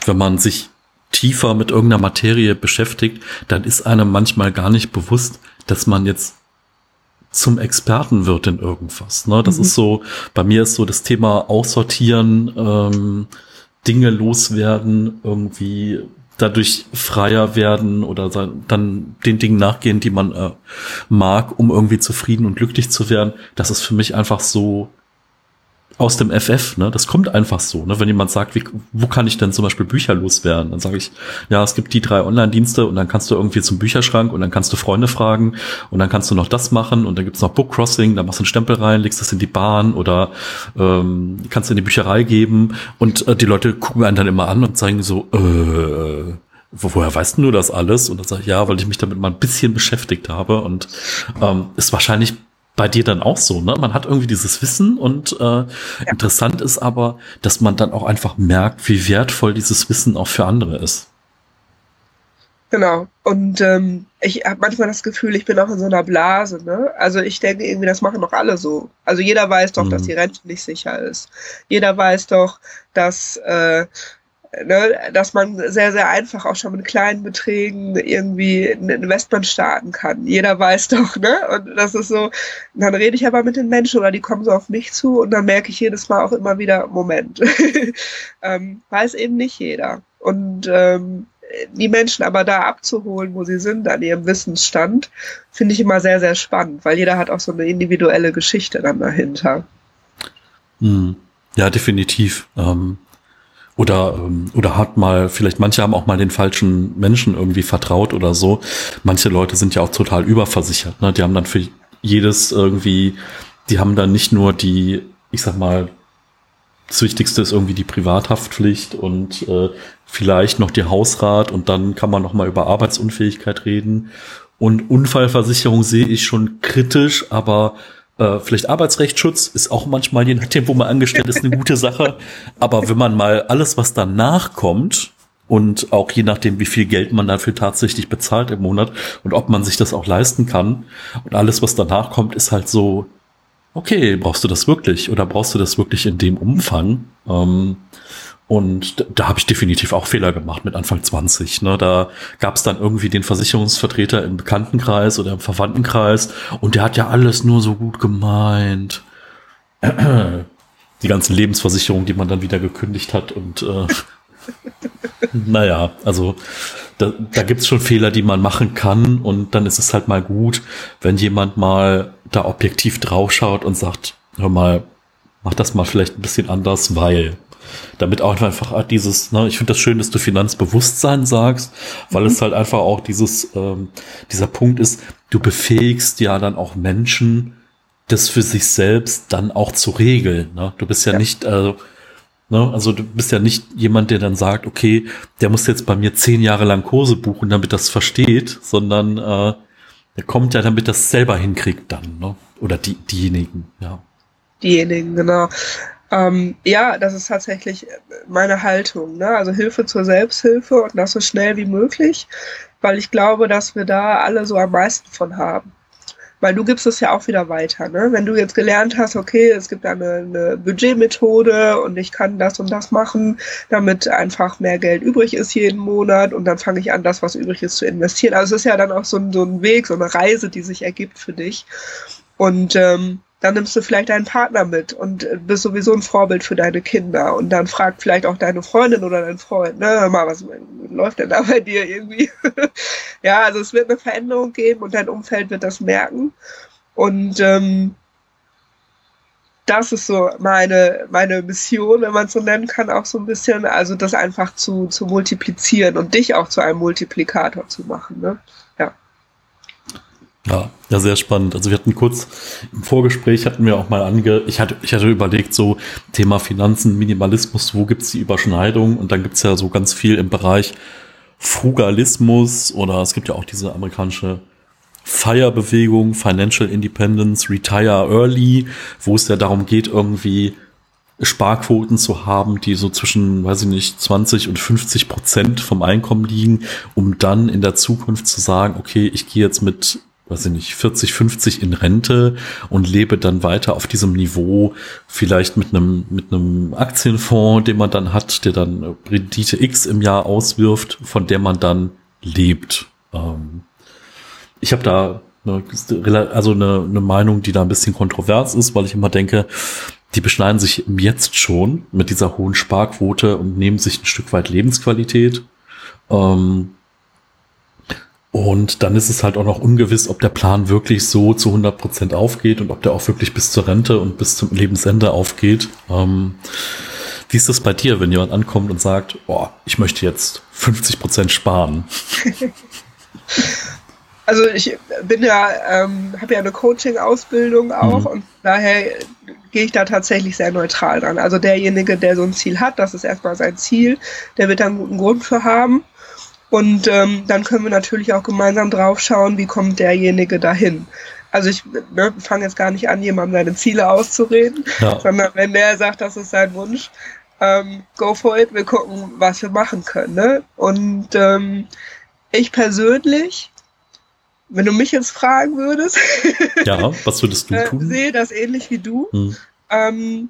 wenn man sich tiefer mit irgendeiner Materie beschäftigt, dann ist einem manchmal gar nicht bewusst, dass man jetzt zum Experten wird in irgendwas. Ne? Das mhm. ist so, bei mir ist so das Thema Aussortieren, ähm, Dinge loswerden, irgendwie dadurch freier werden oder dann den Dingen nachgehen, die man äh, mag, um irgendwie zufrieden und glücklich zu werden. Das ist für mich einfach so aus dem FF, ne? Das kommt einfach so, ne? Wenn jemand sagt, wie, wo kann ich denn zum Beispiel Bücher loswerden? Dann sage ich, ja, es gibt die drei Online-Dienste und dann kannst du irgendwie zum Bücherschrank und dann kannst du Freunde fragen und dann kannst du noch das machen und dann gibt's noch Book Crossing, da machst du einen Stempel rein, legst das in die Bahn oder ähm, kannst du in die Bücherei geben und äh, die Leute gucken einen dann immer an und zeigen so, äh, woher weißt du das alles? Und dann sage ich, ja, weil ich mich damit mal ein bisschen beschäftigt habe und ähm, ist wahrscheinlich bei dir dann auch so, ne? Man hat irgendwie dieses Wissen und äh, ja. interessant ist aber, dass man dann auch einfach merkt, wie wertvoll dieses Wissen auch für andere ist. Genau. Und ähm, ich habe manchmal das Gefühl, ich bin auch in so einer Blase. Ne? Also ich denke irgendwie, das machen doch alle so. Also jeder weiß doch, mhm. dass die Rente nicht sicher ist. Jeder weiß doch, dass äh, ne, dass man sehr, sehr einfach auch schon mit kleinen Beträgen irgendwie ein Investment starten kann. Jeder weiß doch, ne? Und das ist so, dann rede ich aber mit den Menschen oder die kommen so auf mich zu und dann merke ich jedes Mal auch immer wieder, Moment, ähm, weiß eben nicht jeder. Und ähm, die Menschen aber da abzuholen, wo sie sind, an ihrem Wissensstand, finde ich immer sehr, sehr spannend, weil jeder hat auch so eine individuelle Geschichte dann dahinter. Hm. Ja, definitiv. Ähm, oder, ähm, oder hat mal, vielleicht manche haben auch mal den falschen Menschen irgendwie vertraut oder so. Manche Leute sind ja auch total überversichert. Ne? Die haben dann für jedes irgendwie, die haben dann nicht nur die, ich sag mal, das Wichtigste ist irgendwie die Privathaftpflicht und äh, vielleicht noch die Hausrat und dann kann man noch mal über Arbeitsunfähigkeit reden. Und Unfallversicherung sehe ich schon kritisch, aber äh, vielleicht Arbeitsrechtsschutz ist auch manchmal, je nachdem, wo man angestellt ist, eine gute Sache. Aber wenn man mal alles, was danach kommt, und auch je nachdem, wie viel Geld man dafür tatsächlich bezahlt im Monat und ob man sich das auch leisten kann. Und alles, was danach kommt, ist halt so, okay, brauchst du das wirklich oder brauchst du das wirklich in dem Umfang? Ähm, und da, habe ich definitiv auch Fehler gemacht mit Anfang 20. Ne? Da gab es dann irgendwie den Versicherungsvertreter im Bekanntenkreis oder im Verwandtenkreis und der hat ja alles nur so gut gemeint. Die ganzen Lebensversicherungen, die man dann wieder gekündigt hat und äh, naja, also da, da gibt es schon Fehler, die man machen kann und dann ist es halt mal gut, wenn jemand mal da objektiv draufschaut und sagt, hör mal, mach das mal vielleicht ein bisschen anders, weil damit auch einfach dieses, ne, ich finde das schön, dass du Finanzbewusstsein sagst, weil mhm. es halt einfach auch dieses, ähm, dieser Punkt ist, du befähigst ja dann auch Menschen, das für sich selbst dann auch zu regeln. Ne? Du bist ja, ja. nicht, also, ne, also du bist ja nicht jemand, der dann sagt, okay, der muss jetzt bei mir zehn Jahre lang Kurse buchen, damit das versteht, sondern äh, der kommt ja, damit das selber hinkriegt dann, ne? Oder die, diejenigen, ja. Diejenigen, genau. Ähm, ja, das ist tatsächlich meine Haltung. Ne? Also Hilfe zur Selbsthilfe und das so schnell wie möglich, weil ich glaube, dass wir da alle so am meisten von haben. Weil du gibst es ja auch wieder weiter. Ne? Wenn du jetzt gelernt hast, okay, es gibt eine, eine Budgetmethode und ich kann das und das machen, damit einfach mehr Geld übrig ist jeden Monat und dann fange ich an, das, was übrig ist, zu investieren. Also es ist ja dann auch so ein, so ein Weg, so eine Reise, die sich ergibt für dich. Und ähm, dann nimmst du vielleicht deinen Partner mit und bist sowieso ein Vorbild für deine Kinder. Und dann fragt vielleicht auch deine Freundin oder dein Freund, ne, hör mal, was läuft denn da bei dir irgendwie? ja, also es wird eine Veränderung geben und dein Umfeld wird das merken. Und ähm, das ist so meine, meine Mission, wenn man es so nennen kann, auch so ein bisschen, also das einfach zu, zu multiplizieren und dich auch zu einem Multiplikator zu machen. Ne? Ja. Ja, sehr spannend. Also wir hatten kurz im Vorgespräch hatten wir auch mal ange, ich hatte, ich hatte überlegt, so Thema Finanzen, Minimalismus, wo gibt's die Überschneidung? Und dann gibt's ja so ganz viel im Bereich Frugalismus oder es gibt ja auch diese amerikanische Feierbewegung, Financial Independence, Retire Early, wo es ja darum geht, irgendwie Sparquoten zu haben, die so zwischen, weiß ich nicht, 20 und 50 Prozent vom Einkommen liegen, um dann in der Zukunft zu sagen, okay, ich gehe jetzt mit weiß ich nicht, 40, 50 in Rente und lebe dann weiter auf diesem Niveau, vielleicht mit einem, mit einem Aktienfonds, den man dann hat, der dann Rendite X im Jahr auswirft, von der man dann lebt. Ähm, ich habe da eine, also eine, eine Meinung, die da ein bisschen kontrovers ist, weil ich immer denke, die beschneiden sich jetzt schon mit dieser hohen Sparquote und nehmen sich ein Stück weit Lebensqualität. Ähm, und dann ist es halt auch noch ungewiss, ob der Plan wirklich so zu 100 Prozent aufgeht und ob der auch wirklich bis zur Rente und bis zum Lebensende aufgeht. Ähm, wie ist das bei dir, wenn jemand ankommt und sagt, oh, ich möchte jetzt 50 Prozent sparen? Also ich bin ja, ähm, habe ja eine Coaching-Ausbildung auch mhm. und daher gehe ich da tatsächlich sehr neutral dran. Also derjenige, der so ein Ziel hat, das ist erstmal sein Ziel, der wird da einen guten Grund für haben. Und ähm, dann können wir natürlich auch gemeinsam drauf schauen, wie kommt derjenige dahin. Also ich ne, fange jetzt gar nicht an, jemandem seine Ziele auszureden, ja. sondern wenn der sagt, das ist sein Wunsch, ähm, go for it, wir gucken, was wir machen können. Ne? Und ähm, ich persönlich, wenn du mich jetzt fragen würdest, ja, was würdest du äh, tun? Sehe das ähnlich wie du. Hm. Ähm,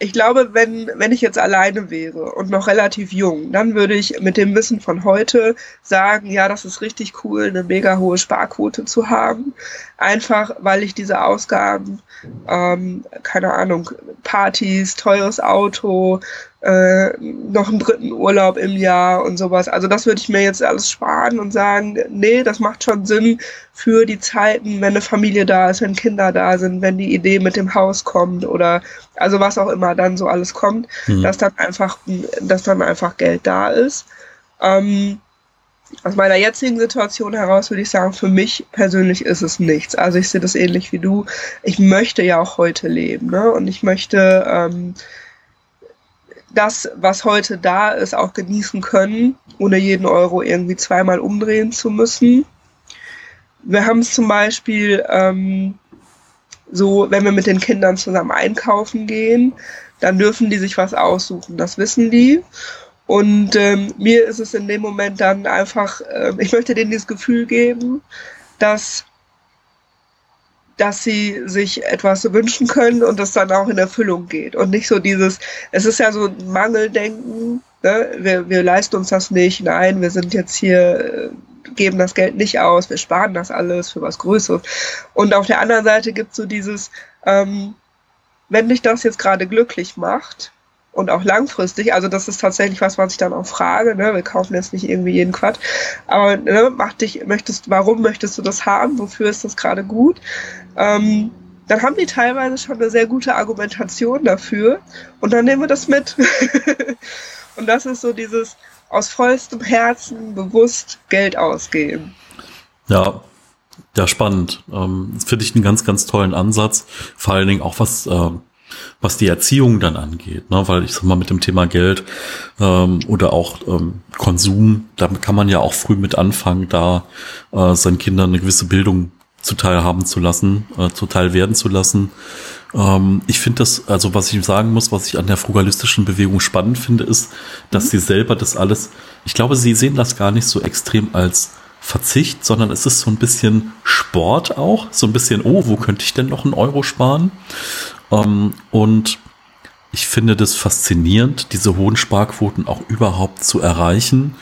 ich glaube, wenn, wenn ich jetzt alleine wäre und noch relativ jung, dann würde ich mit dem Wissen von heute sagen, ja, das ist richtig cool, eine mega hohe Sparquote zu haben. Einfach, weil ich diese Ausgaben, ähm, keine Ahnung, Partys, teures Auto, äh, noch einen dritten Urlaub im Jahr und sowas. Also das würde ich mir jetzt alles sparen und sagen, nee, das macht schon Sinn für die Zeiten, wenn eine Familie da ist, wenn Kinder da sind, wenn die Idee mit dem Haus kommt oder also was auch immer dann so alles kommt, mhm. dass dann einfach, dass dann einfach Geld da ist. Ähm, aus meiner jetzigen Situation heraus würde ich sagen, für mich persönlich ist es nichts. Also ich sehe das ähnlich wie du. Ich möchte ja auch heute leben, ne? Und ich möchte ähm, das, was heute da ist, auch genießen können, ohne jeden Euro irgendwie zweimal umdrehen zu müssen. Wir haben es zum Beispiel ähm, so, wenn wir mit den Kindern zusammen einkaufen gehen, dann dürfen die sich was aussuchen. Das wissen die. Und ähm, mir ist es in dem Moment dann einfach, äh, ich möchte denen dieses Gefühl geben, dass dass sie sich etwas wünschen können und das dann auch in Erfüllung geht. Und nicht so dieses, es ist ja so ein Mangeldenken, ne? wir, wir leisten uns das nicht, nein, wir sind jetzt hier, äh, geben das Geld nicht aus, wir sparen das alles für was Größeres. Und auf der anderen Seite gibt es so dieses, ähm, wenn dich das jetzt gerade glücklich macht, und auch langfristig. Also das ist tatsächlich was, was ich dann auch frage. Ne? Wir kaufen jetzt nicht irgendwie jeden Quatsch. Aber ne, mach dich, möchtest, warum möchtest du das haben? Wofür ist das gerade gut? Ähm, dann haben die teilweise schon eine sehr gute Argumentation dafür. Und dann nehmen wir das mit. und das ist so dieses aus vollstem Herzen bewusst Geld ausgeben. Ja, ja, spannend. Ähm, Finde ich einen ganz, ganz tollen Ansatz. Vor allen Dingen auch was, äh, was die Erziehung dann angeht, ne? weil ich sag mal mit dem Thema Geld ähm, oder auch ähm, Konsum, da kann man ja auch früh mit anfangen, da äh, seinen Kindern eine gewisse Bildung zuteil haben zu lassen, äh, zuteil werden zu lassen. Ähm, ich finde das, also was ich sagen muss, was ich an der frugalistischen Bewegung spannend finde, ist, dass mhm. sie selber das alles, ich glaube, sie sehen das gar nicht so extrem als Verzicht, sondern es ist so ein bisschen Sport auch, so ein bisschen, oh, wo könnte ich denn noch einen Euro sparen? Ähm, und ich finde das faszinierend, diese hohen Sparquoten auch überhaupt zu erreichen.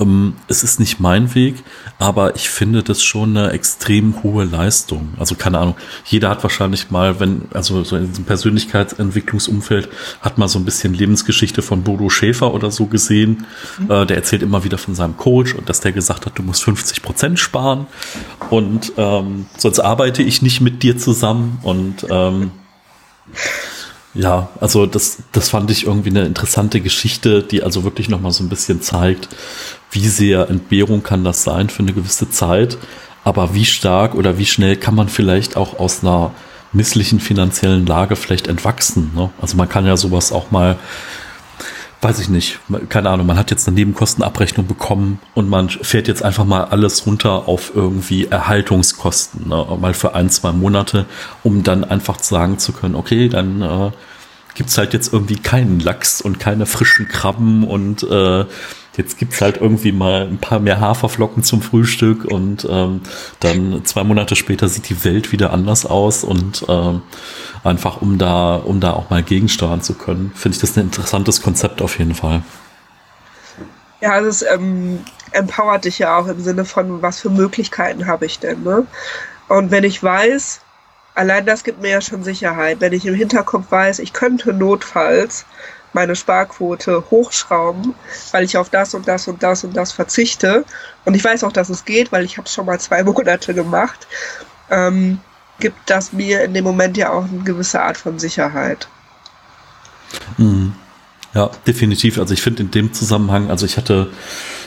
Ähm, es ist nicht mein Weg, aber ich finde das schon eine extrem hohe Leistung. Also keine Ahnung, jeder hat wahrscheinlich mal, wenn, also so in diesem Persönlichkeitsentwicklungsumfeld, hat mal so ein bisschen Lebensgeschichte von Bodo Schäfer oder so gesehen. Mhm. Äh, der erzählt immer wieder von seinem Coach und dass der gesagt hat, du musst 50 Prozent sparen und ähm, sonst arbeite ich nicht mit dir zusammen und ähm, ja, also das, das fand ich irgendwie eine interessante Geschichte, die also wirklich nochmal so ein bisschen zeigt, wie sehr Entbehrung kann das sein für eine gewisse Zeit, aber wie stark oder wie schnell kann man vielleicht auch aus einer misslichen finanziellen Lage vielleicht entwachsen. Ne? Also man kann ja sowas auch mal weiß ich nicht, keine Ahnung, man hat jetzt eine Nebenkostenabrechnung bekommen und man fährt jetzt einfach mal alles runter auf irgendwie Erhaltungskosten, ne? mal für ein, zwei Monate, um dann einfach sagen zu können, okay, dann äh, gibt halt jetzt irgendwie keinen Lachs und keine frischen Krabben und äh, jetzt gibt's halt irgendwie mal ein paar mehr Haferflocken zum Frühstück und ähm, dann zwei Monate später sieht die Welt wieder anders aus und ähm, einfach um da, um da auch mal gegensteuern zu können, finde ich das ein interessantes Konzept auf jeden Fall. Ja, also es ähm, empowert dich ja auch im Sinne von, was für Möglichkeiten habe ich denn, ne? Und wenn ich weiß, allein das gibt mir ja schon Sicherheit, wenn ich im Hinterkopf weiß, ich könnte notfalls meine Sparquote hochschrauben, weil ich auf das und das und das und das verzichte. Und ich weiß auch, dass es geht, weil ich habe es schon mal zwei Monate gemacht. Ähm, gibt das mir in dem Moment ja auch eine gewisse Art von Sicherheit. Mhm. Ja, definitiv. Also ich finde in dem Zusammenhang, also ich hatte,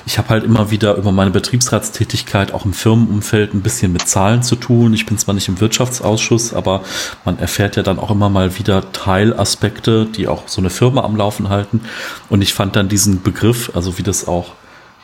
ich habe halt immer wieder über meine Betriebsratstätigkeit auch im Firmenumfeld ein bisschen mit Zahlen zu tun. Ich bin zwar nicht im Wirtschaftsausschuss, aber man erfährt ja dann auch immer mal wieder Teilaspekte, die auch so eine Firma am Laufen halten. Und ich fand dann diesen Begriff, also wie das auch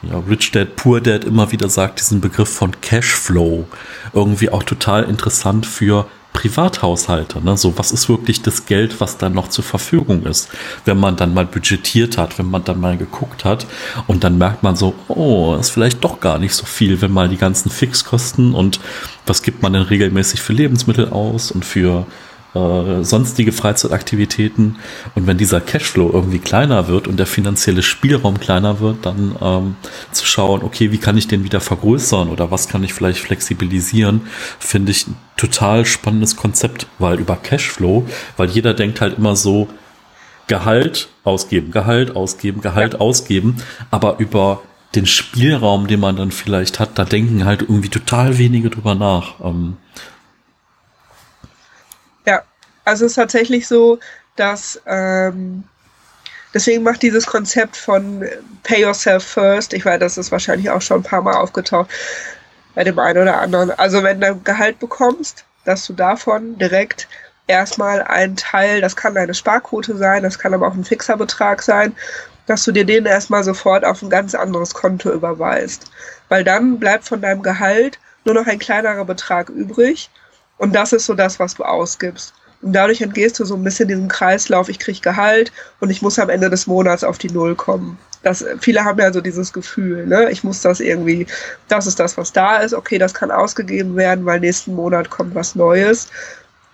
ja, Rich Dad, Poor Dad immer wieder sagt, diesen Begriff von Cashflow irgendwie auch total interessant für Privathaushalte. Ne? So, was ist wirklich das Geld, was dann noch zur Verfügung ist, wenn man dann mal budgetiert hat, wenn man dann mal geguckt hat und dann merkt man so, oh, ist vielleicht doch gar nicht so viel, wenn mal die ganzen Fixkosten und was gibt man denn regelmäßig für Lebensmittel aus und für äh, sonstige Freizeitaktivitäten. Und wenn dieser Cashflow irgendwie kleiner wird und der finanzielle Spielraum kleiner wird, dann ähm, zu schauen, okay, wie kann ich den wieder vergrößern oder was kann ich vielleicht flexibilisieren, finde ich ein total spannendes Konzept, weil über Cashflow, weil jeder denkt halt immer so, Gehalt ausgeben, Gehalt ausgeben, Gehalt ja. ausgeben, aber über den Spielraum, den man dann vielleicht hat, da denken halt irgendwie total wenige drüber nach. Ähm, also es ist tatsächlich so, dass ähm, deswegen macht dieses Konzept von Pay Yourself First, ich weiß, das ist wahrscheinlich auch schon ein paar Mal aufgetaucht bei dem einen oder anderen. Also wenn du Gehalt bekommst, dass du davon direkt erstmal einen Teil, das kann deine Sparquote sein, das kann aber auch ein fixer Betrag sein, dass du dir den erstmal sofort auf ein ganz anderes Konto überweist. Weil dann bleibt von deinem Gehalt nur noch ein kleinerer Betrag übrig und das ist so das, was du ausgibst. Und dadurch entgehst du so ein bisschen diesem Kreislauf, ich kriege Gehalt und ich muss am Ende des Monats auf die Null kommen. Das, viele haben ja so dieses Gefühl, ne? ich muss das irgendwie, das ist das, was da ist, okay, das kann ausgegeben werden, weil nächsten Monat kommt was Neues.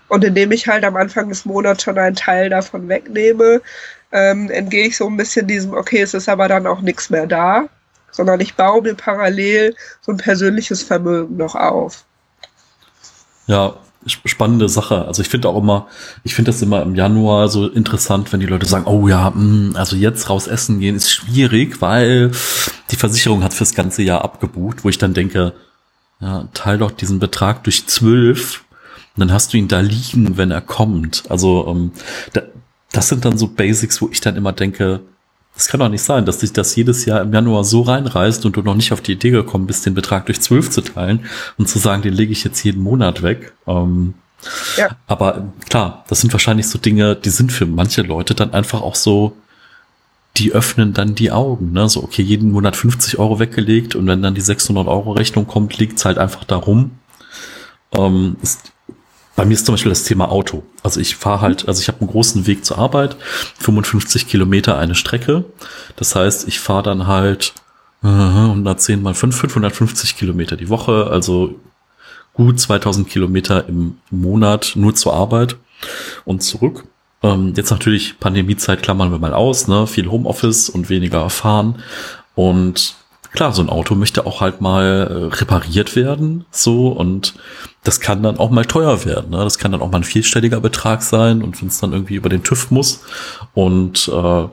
Und indem ich halt am Anfang des Monats schon einen Teil davon wegnehme, ähm, entgehe ich so ein bisschen diesem, okay, es ist aber dann auch nichts mehr da, sondern ich baue mir parallel so ein persönliches Vermögen noch auf. Ja, spannende Sache. Also ich finde auch immer, ich finde das immer im Januar so interessant, wenn die Leute sagen, oh ja, mh, hm, also jetzt raus essen gehen ist schwierig, weil die Versicherung hat fürs ganze Jahr abgebucht, wo ich dann denke, ja, teil doch diesen Betrag durch zwölf dann hast du ihn da liegen, wenn er kommt. Also ähm, da, das sind dann so Basics, wo ich dann immer denke, es kann doch nicht sein, dass sich das jedes Jahr im Januar so reinreißt und du noch nicht auf die Idee gekommen bist, den Betrag durch zwölf zu teilen und zu sagen, den lege ich jetzt jeden Monat weg. Ähm, ja. Aber klar, das sind wahrscheinlich so Dinge, die sind für manche Leute dann einfach auch so, die öffnen dann die Augen. Ne? So, okay, jeden Monat 50 Euro weggelegt und wenn dann die 600 Euro Rechnung kommt, liegt's halt einfach darum. Ähm, ist bei mir ist zum Beispiel das Thema Auto. Also ich fahre halt, also ich habe einen großen Weg zur Arbeit, 55 Kilometer eine Strecke. Das heißt, ich fahre dann halt äh, 110 mal 5, 550 Kilometer die Woche, also gut 2000 Kilometer im Monat nur zur Arbeit und zurück. Ähm, jetzt natürlich Pandemiezeit klammern wir mal aus, ne? Viel Homeoffice und weniger fahren. Und klar, so ein Auto möchte auch halt mal äh, repariert werden, so und das kann dann auch mal teuer werden. Ne? Das kann dann auch mal ein vierstelliger Betrag sein und wenn es dann irgendwie über den TÜV muss und äh,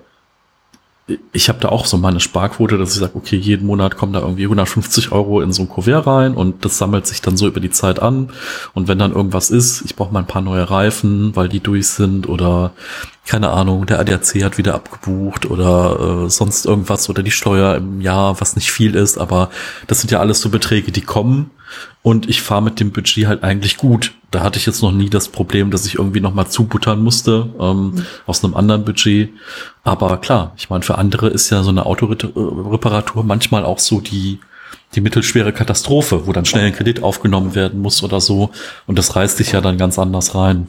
ich habe da auch so meine Sparquote, dass ich sage, okay, jeden Monat kommen da irgendwie 150 Euro in so ein Kuvert rein und das sammelt sich dann so über die Zeit an. Und wenn dann irgendwas ist, ich brauche mal ein paar neue Reifen, weil die durch sind oder keine Ahnung, der ADAC hat wieder abgebucht oder äh, sonst irgendwas oder die Steuer im Jahr, was nicht viel ist, aber das sind ja alles so Beträge, die kommen und ich fahre mit dem Budget halt eigentlich gut. Da hatte ich jetzt noch nie das Problem, dass ich irgendwie nochmal zubuttern musste ähm, mhm. aus einem anderen Budget. Aber klar, ich meine, für andere ist ja so eine Autoreparatur manchmal auch so die, die mittelschwere Katastrophe, wo dann schnell ein Kredit aufgenommen werden muss oder so. Und das reißt dich ja dann ganz anders rein.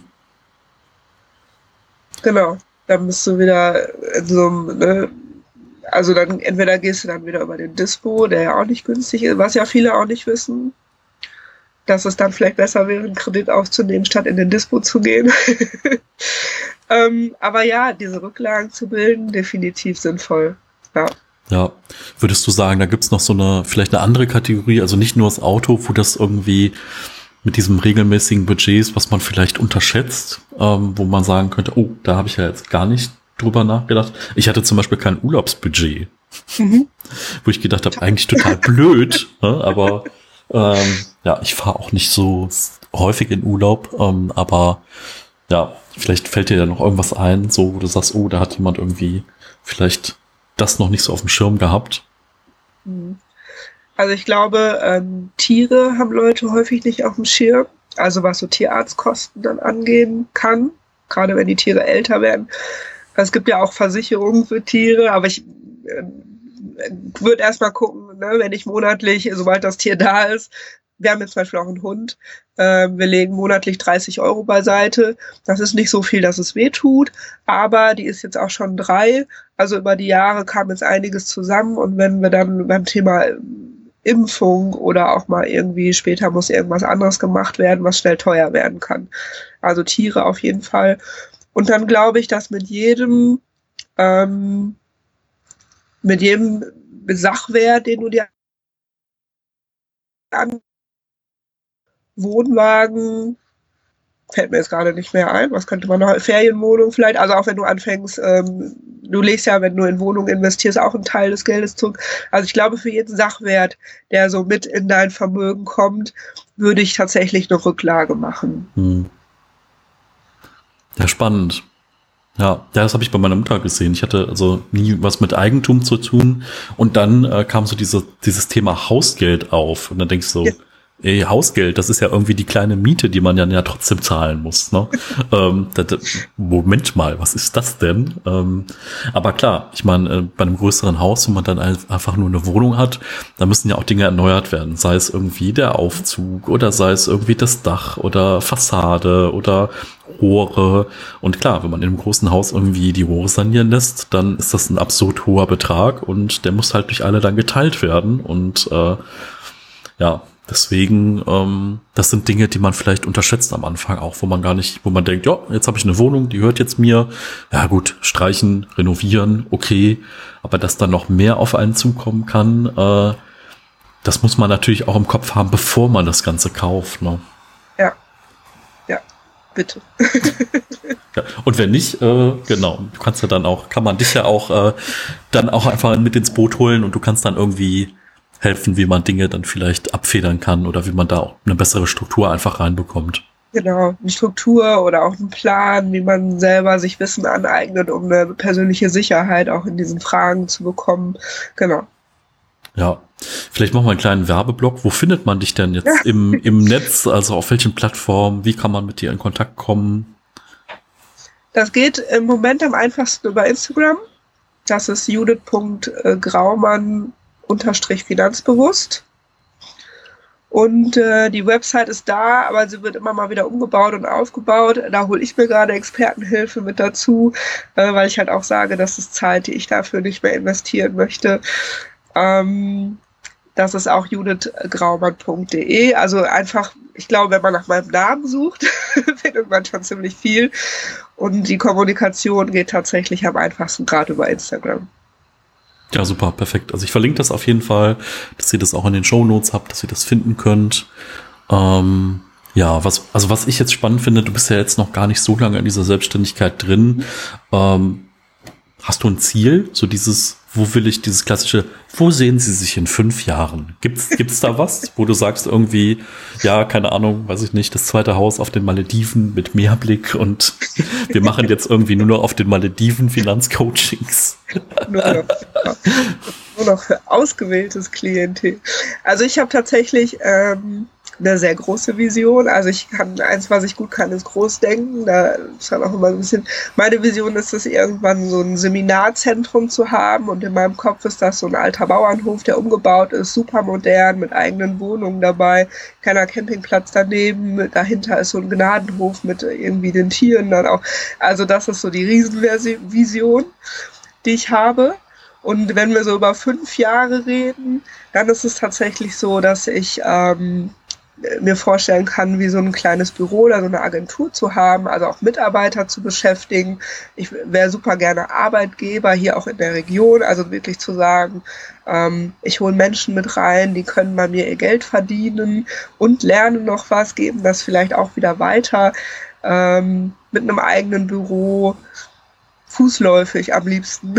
Genau. Da bist du wieder in so einem, ne, also dann entweder gehst du dann wieder über den Dispo, der ja auch nicht günstig ist, was ja viele auch nicht wissen, dass es dann vielleicht besser wäre, einen Kredit aufzunehmen, statt in den Dispo zu gehen. ähm, aber ja, diese Rücklagen zu bilden, definitiv sinnvoll. Ja. Ja, würdest du sagen, da gibt's noch so eine, vielleicht eine andere Kategorie, also nicht nur das Auto, wo das irgendwie mit diesem regelmäßigen Budgets, was man vielleicht unterschätzt, ähm, wo man sagen könnte, oh, da habe ich ja jetzt gar nicht drüber nachgedacht. Ich hatte zum Beispiel kein Urlaubsbudget, mhm. wo ich gedacht habe, eigentlich total blöd, ne? aber ähm, ja, ich fahre auch nicht so häufig in Urlaub, ähm, aber ja, vielleicht fällt dir ja noch irgendwas ein, so wo du sagst, oh, da hat jemand irgendwie vielleicht das noch nicht so auf dem Schirm gehabt. Mhm. Also ich glaube, ähm, Tiere haben Leute häufig nicht auf dem Schirm. Also was so Tierarztkosten dann angehen kann, gerade wenn die Tiere älter werden. Es gibt ja auch Versicherungen für Tiere, aber ich äh, würde erstmal gucken, ne, wenn ich monatlich, sobald das Tier da ist, wir haben jetzt zum Beispiel auch einen Hund, äh, wir legen monatlich 30 Euro beiseite. Das ist nicht so viel, dass es weh tut, aber die ist jetzt auch schon drei. Also über die Jahre kam jetzt einiges zusammen und wenn wir dann beim Thema Impfung oder auch mal irgendwie später muss irgendwas anderes gemacht werden, was schnell teuer werden kann. Also Tiere auf jeden Fall. Und dann glaube ich, dass mit jedem, ähm, mit jedem Sachwert, den du dir an Wohnwagen, fällt mir jetzt gerade nicht mehr ein, was könnte man noch, Ferienwohnung vielleicht, also auch wenn du anfängst, ähm, du legst ja, wenn du in Wohnungen investierst, auch einen Teil des Geldes zurück. Also ich glaube, für jeden Sachwert, der so mit in dein Vermögen kommt, würde ich tatsächlich eine Rücklage machen. Hm. Ja, spannend. Ja, das habe ich bei meiner Mutter gesehen. Ich hatte also nie was mit Eigentum zu tun. Und dann äh, kam so diese, dieses Thema Hausgeld auf. Und dann denkst du so, ja. ey, Hausgeld, das ist ja irgendwie die kleine Miete, die man dann ja trotzdem zahlen muss. Ne? ähm, das, Moment mal, was ist das denn? Ähm, aber klar, ich meine, äh, bei einem größeren Haus, wo man dann einfach nur eine Wohnung hat, da müssen ja auch Dinge erneuert werden. Sei es irgendwie der Aufzug oder sei es irgendwie das Dach oder Fassade oder Rohre. Und klar, wenn man in einem großen Haus irgendwie die Rohre sanieren lässt, dann ist das ein absurd hoher Betrag und der muss halt durch alle dann geteilt werden. Und äh, ja, deswegen, ähm, das sind Dinge, die man vielleicht unterschätzt am Anfang auch, wo man gar nicht, wo man denkt, ja, jetzt habe ich eine Wohnung, die hört jetzt mir. Ja gut, streichen, renovieren, okay. Aber dass dann noch mehr auf einen zukommen kann, äh, das muss man natürlich auch im Kopf haben, bevor man das Ganze kauft. Ne? Bitte. ja, und wenn nicht, äh, genau, du kannst ja dann auch, kann man dich ja auch äh, dann auch einfach mit ins Boot holen und du kannst dann irgendwie helfen, wie man Dinge dann vielleicht abfedern kann oder wie man da auch eine bessere Struktur einfach reinbekommt. Genau, eine Struktur oder auch einen Plan, wie man selber sich Wissen aneignet, um eine persönliche Sicherheit auch in diesen Fragen zu bekommen. Genau. Ja, vielleicht machen wir einen kleinen Werbeblock. Wo findet man dich denn jetzt im, im Netz? Also auf welchen Plattformen? Wie kann man mit dir in Kontakt kommen? Das geht im Moment am einfachsten über Instagram. Das ist judith.graumann-finanzbewusst. Und äh, die Website ist da, aber sie wird immer mal wieder umgebaut und aufgebaut. Da hole ich mir gerade Expertenhilfe mit dazu, äh, weil ich halt auch sage, das ist Zeit, die ich dafür nicht mehr investieren möchte. Ähm, das ist auch judithgraumann.de. Also einfach, ich glaube, wenn man nach meinem Namen sucht, findet man schon ziemlich viel. Und die Kommunikation geht tatsächlich am einfachsten gerade über Instagram. Ja, super, perfekt. Also ich verlinke das auf jeden Fall, dass ihr das auch in den Show Notes habt, dass ihr das finden könnt. Ähm, ja, was, also was ich jetzt spannend finde, du bist ja jetzt noch gar nicht so lange in dieser Selbstständigkeit drin. Ähm, hast du ein Ziel? So dieses, wo will ich dieses klassische, wo sehen Sie sich in fünf Jahren? Gibt's, gibt's da was, wo du sagst irgendwie, ja, keine Ahnung, weiß ich nicht, das zweite Haus auf den Malediven mit Meerblick und wir machen jetzt irgendwie nur noch auf den Malediven Finanzcoachings. nur, noch, nur noch für ausgewähltes Klientel. Also ich habe tatsächlich, ähm, eine sehr große Vision. Also ich kann, eins, was ich gut kann, ist groß denken. Da ist dann auch immer ein bisschen, meine Vision ist es, irgendwann so ein Seminarzentrum zu haben und in meinem Kopf ist das so ein alter Bauernhof, der umgebaut ist, super modern, mit eigenen Wohnungen dabei, keiner Campingplatz daneben, dahinter ist so ein Gnadenhof mit irgendwie den Tieren dann auch. Also das ist so die Riesenvision, die ich habe. Und wenn wir so über fünf Jahre reden, dann ist es tatsächlich so, dass ich ähm, mir vorstellen kann, wie so ein kleines Büro oder so eine Agentur zu haben, also auch Mitarbeiter zu beschäftigen. Ich wäre super gerne Arbeitgeber hier auch in der Region, also wirklich zu sagen, ähm, ich hole Menschen mit rein, die können bei mir ihr Geld verdienen und lernen noch was, geben das vielleicht auch wieder weiter ähm, mit einem eigenen Büro, fußläufig am liebsten.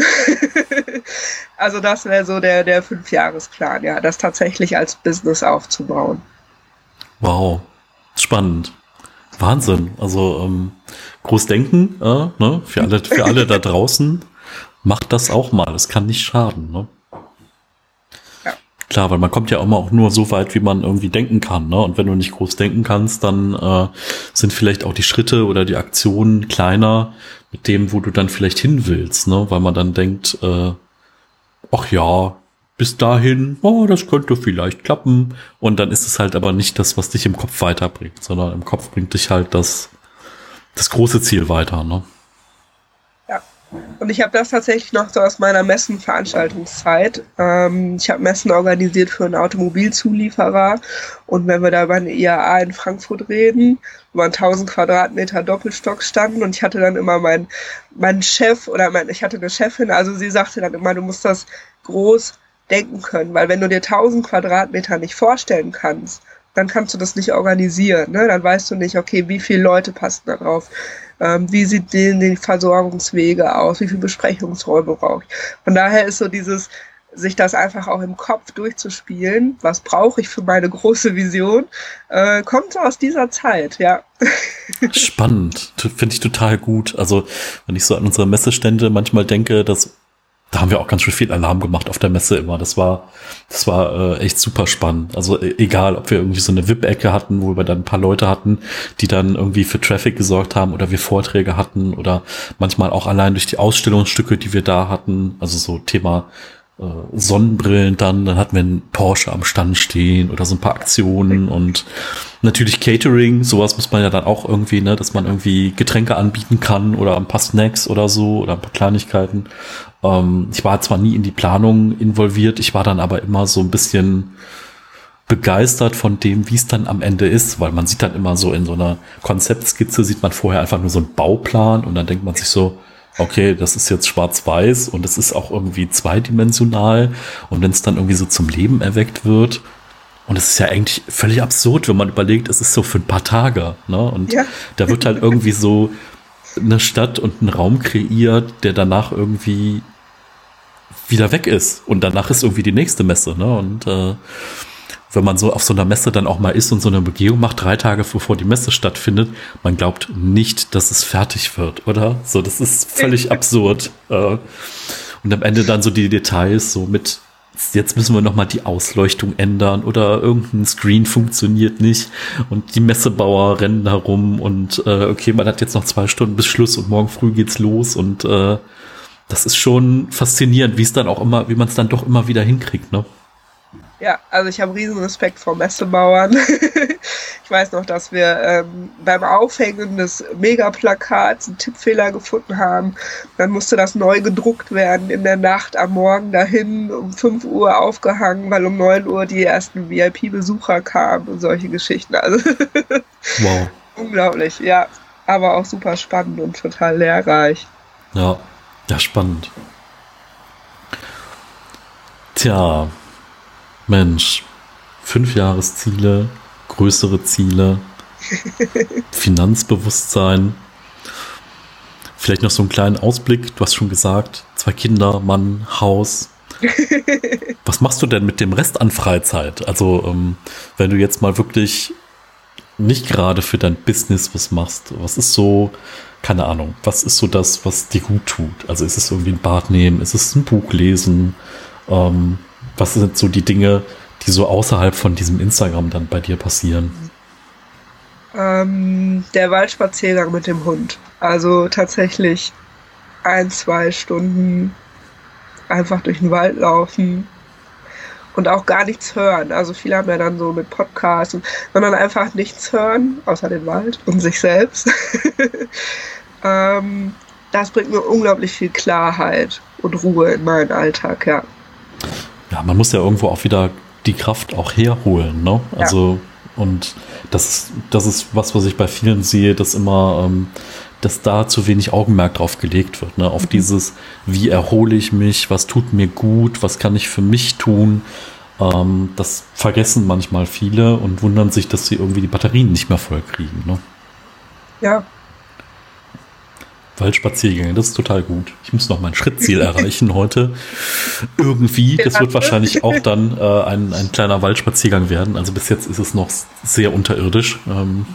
also das wäre so der, der Fünfjahresplan, ja, das tatsächlich als Business aufzubauen. Wow, spannend. Wahnsinn. Also ähm, groß denken, äh, ne? für, alle, für alle da draußen, macht das auch mal. Es kann nicht schaden. Ne? Ja. Klar, weil man kommt ja immer auch nur so weit, wie man irgendwie denken kann. Ne? Und wenn du nicht groß denken kannst, dann äh, sind vielleicht auch die Schritte oder die Aktionen kleiner mit dem, wo du dann vielleicht hin willst. Ne? Weil man dann denkt, äh, ach ja, bis dahin, oh, das könnte vielleicht klappen. Und dann ist es halt aber nicht das, was dich im Kopf weiterbringt, sondern im Kopf bringt dich halt das, das große Ziel weiter. Ne? Ja, und ich habe das tatsächlich noch so aus meiner Messen-Veranstaltungszeit. Ähm, ich habe Messen organisiert für einen Automobilzulieferer. Und wenn wir da über eine IAA in Frankfurt reden, über 1000 Quadratmeter Doppelstock standen und ich hatte dann immer meinen mein Chef oder mein, ich hatte eine Chefin, also sie sagte dann immer, du musst das groß denken können. Weil wenn du dir 1000 Quadratmeter nicht vorstellen kannst, dann kannst du das nicht organisieren. Ne? Dann weißt du nicht, okay, wie viele Leute passen da drauf, ähm, wie sieht die, die Versorgungswege aus, wie viele Besprechungsräume brauche ich. Von daher ist so dieses, sich das einfach auch im Kopf durchzuspielen, was brauche ich für meine große Vision, äh, kommt so aus dieser Zeit, ja. Spannend, finde ich total gut. Also wenn ich so an unsere Messestände manchmal denke, dass da haben wir auch ganz schön viel Alarm gemacht auf der Messe immer. Das war, das war äh, echt super spannend. Also e egal, ob wir irgendwie so eine VIP-Ecke hatten, wo wir dann ein paar Leute hatten, die dann irgendwie für Traffic gesorgt haben oder wir Vorträge hatten oder manchmal auch allein durch die Ausstellungsstücke, die wir da hatten. Also so Thema äh, Sonnenbrillen dann, dann hatten wir einen Porsche am Stand stehen oder so ein paar Aktionen und natürlich Catering, sowas muss man ja dann auch irgendwie, ne, dass man irgendwie Getränke anbieten kann oder ein paar Snacks oder so oder ein paar Kleinigkeiten. Ähm, ich war zwar nie in die Planung involviert, ich war dann aber immer so ein bisschen begeistert von dem, wie es dann am Ende ist, weil man sieht dann immer so in so einer Konzeptskizze, sieht man vorher einfach nur so einen Bauplan und dann denkt man sich so, okay, das ist jetzt schwarz-weiß und es ist auch irgendwie zweidimensional und wenn es dann irgendwie so zum Leben erweckt wird, und es ist ja eigentlich völlig absurd, wenn man überlegt, es ist so für ein paar Tage. Ne? Und ja. da wird halt irgendwie so eine Stadt und ein Raum kreiert, der danach irgendwie wieder weg ist. Und danach ist irgendwie die nächste Messe. Ne? Und äh, wenn man so auf so einer Messe dann auch mal ist und so eine Begehung macht, drei Tage bevor die Messe stattfindet, man glaubt nicht, dass es fertig wird, oder? So, das ist völlig absurd. Äh, und am Ende dann so die Details, so mit jetzt müssen wir nochmal die Ausleuchtung ändern oder irgendein Screen funktioniert nicht und die Messebauer rennen da rum und äh, okay, man hat jetzt noch zwei Stunden bis Schluss und morgen früh geht's los und äh, das ist schon faszinierend, wie es dann auch immer, wie man es dann doch immer wieder hinkriegt, ne? Ja, also ich habe riesen Respekt vor Messebauern. ich weiß noch, dass wir ähm, beim Aufhängen des Megaplakats einen Tippfehler gefunden haben. Dann musste das neu gedruckt werden in der Nacht am Morgen dahin, um 5 Uhr aufgehangen, weil um 9 Uhr die ersten VIP-Besucher kamen und solche Geschichten. Also wow. unglaublich, ja. Aber auch super spannend und total lehrreich. Ja, ja, spannend. Tja, Mensch, fünf Jahresziele, größere Ziele, Finanzbewusstsein. Vielleicht noch so einen kleinen Ausblick. Du hast schon gesagt, zwei Kinder, Mann, Haus. Was machst du denn mit dem Rest an Freizeit? Also, ähm, wenn du jetzt mal wirklich nicht gerade für dein Business was machst, was ist so, keine Ahnung, was ist so das, was dir gut tut? Also ist es irgendwie ein Bad nehmen, ist es ein Buch lesen? Ähm, was sind so die Dinge, die so außerhalb von diesem Instagram dann bei dir passieren? Ähm, der Waldspaziergang mit dem Hund. Also tatsächlich ein, zwei Stunden einfach durch den Wald laufen und auch gar nichts hören. Also viele haben ja dann so mit Podcasts, sondern einfach nichts hören, außer den Wald und sich selbst. ähm, das bringt mir unglaublich viel Klarheit und Ruhe in meinen Alltag, ja. Ja, man muss ja irgendwo auch wieder die Kraft auch herholen, ne? Also, ja. und das ist, das ist was, was ich bei vielen sehe, dass immer, ähm, dass da zu wenig Augenmerk drauf gelegt wird, ne? Auf mhm. dieses, wie erhole ich mich, was tut mir gut, was kann ich für mich tun. Ähm, das vergessen manchmal viele und wundern sich, dass sie irgendwie die Batterien nicht mehr voll kriegen, ne? Ja, Waldspaziergänge, das ist total gut. Ich muss noch mein Schrittziel erreichen heute. Irgendwie. Das wird wahrscheinlich auch dann äh, ein, ein kleiner Waldspaziergang werden. Also bis jetzt ist es noch sehr unterirdisch. Ähm,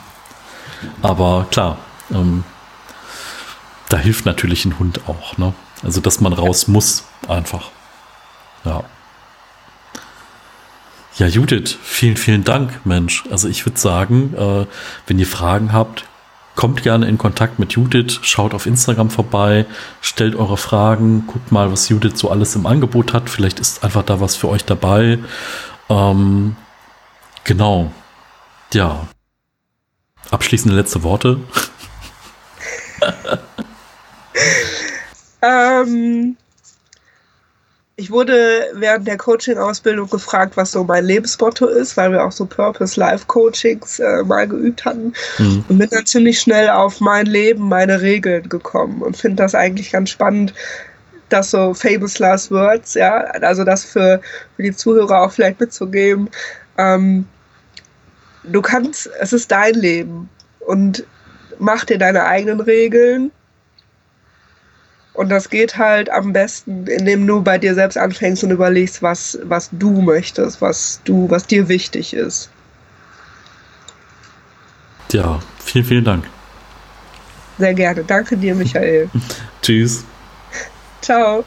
aber klar, ähm, da hilft natürlich ein Hund auch. Ne? Also, dass man raus muss, einfach. Ja. Ja, Judith, vielen, vielen Dank, Mensch. Also ich würde sagen, äh, wenn ihr Fragen habt, kommt gerne in Kontakt mit Judith, schaut auf Instagram vorbei, stellt eure Fragen, guckt mal, was Judith so alles im Angebot hat. Vielleicht ist einfach da was für euch dabei. Ähm, genau. Ja. Abschließende letzte Worte. ähm, ich wurde während der Coaching-Ausbildung gefragt, was so mein Lebensmotto ist, weil wir auch so Purpose-Life-Coachings äh, mal geübt hatten. Mhm. Und bin dann ziemlich schnell auf mein Leben, meine Regeln gekommen und finde das eigentlich ganz spannend, dass so famous last words, ja, also das für, für die Zuhörer auch vielleicht mitzugeben. Ähm, du kannst, es ist dein Leben und mach dir deine eigenen Regeln und das geht halt am besten, indem du bei dir selbst anfängst und überlegst, was, was du möchtest, was du, was dir wichtig ist. Ja, vielen, vielen Dank. Sehr gerne. Danke dir, Michael. Tschüss. Ciao.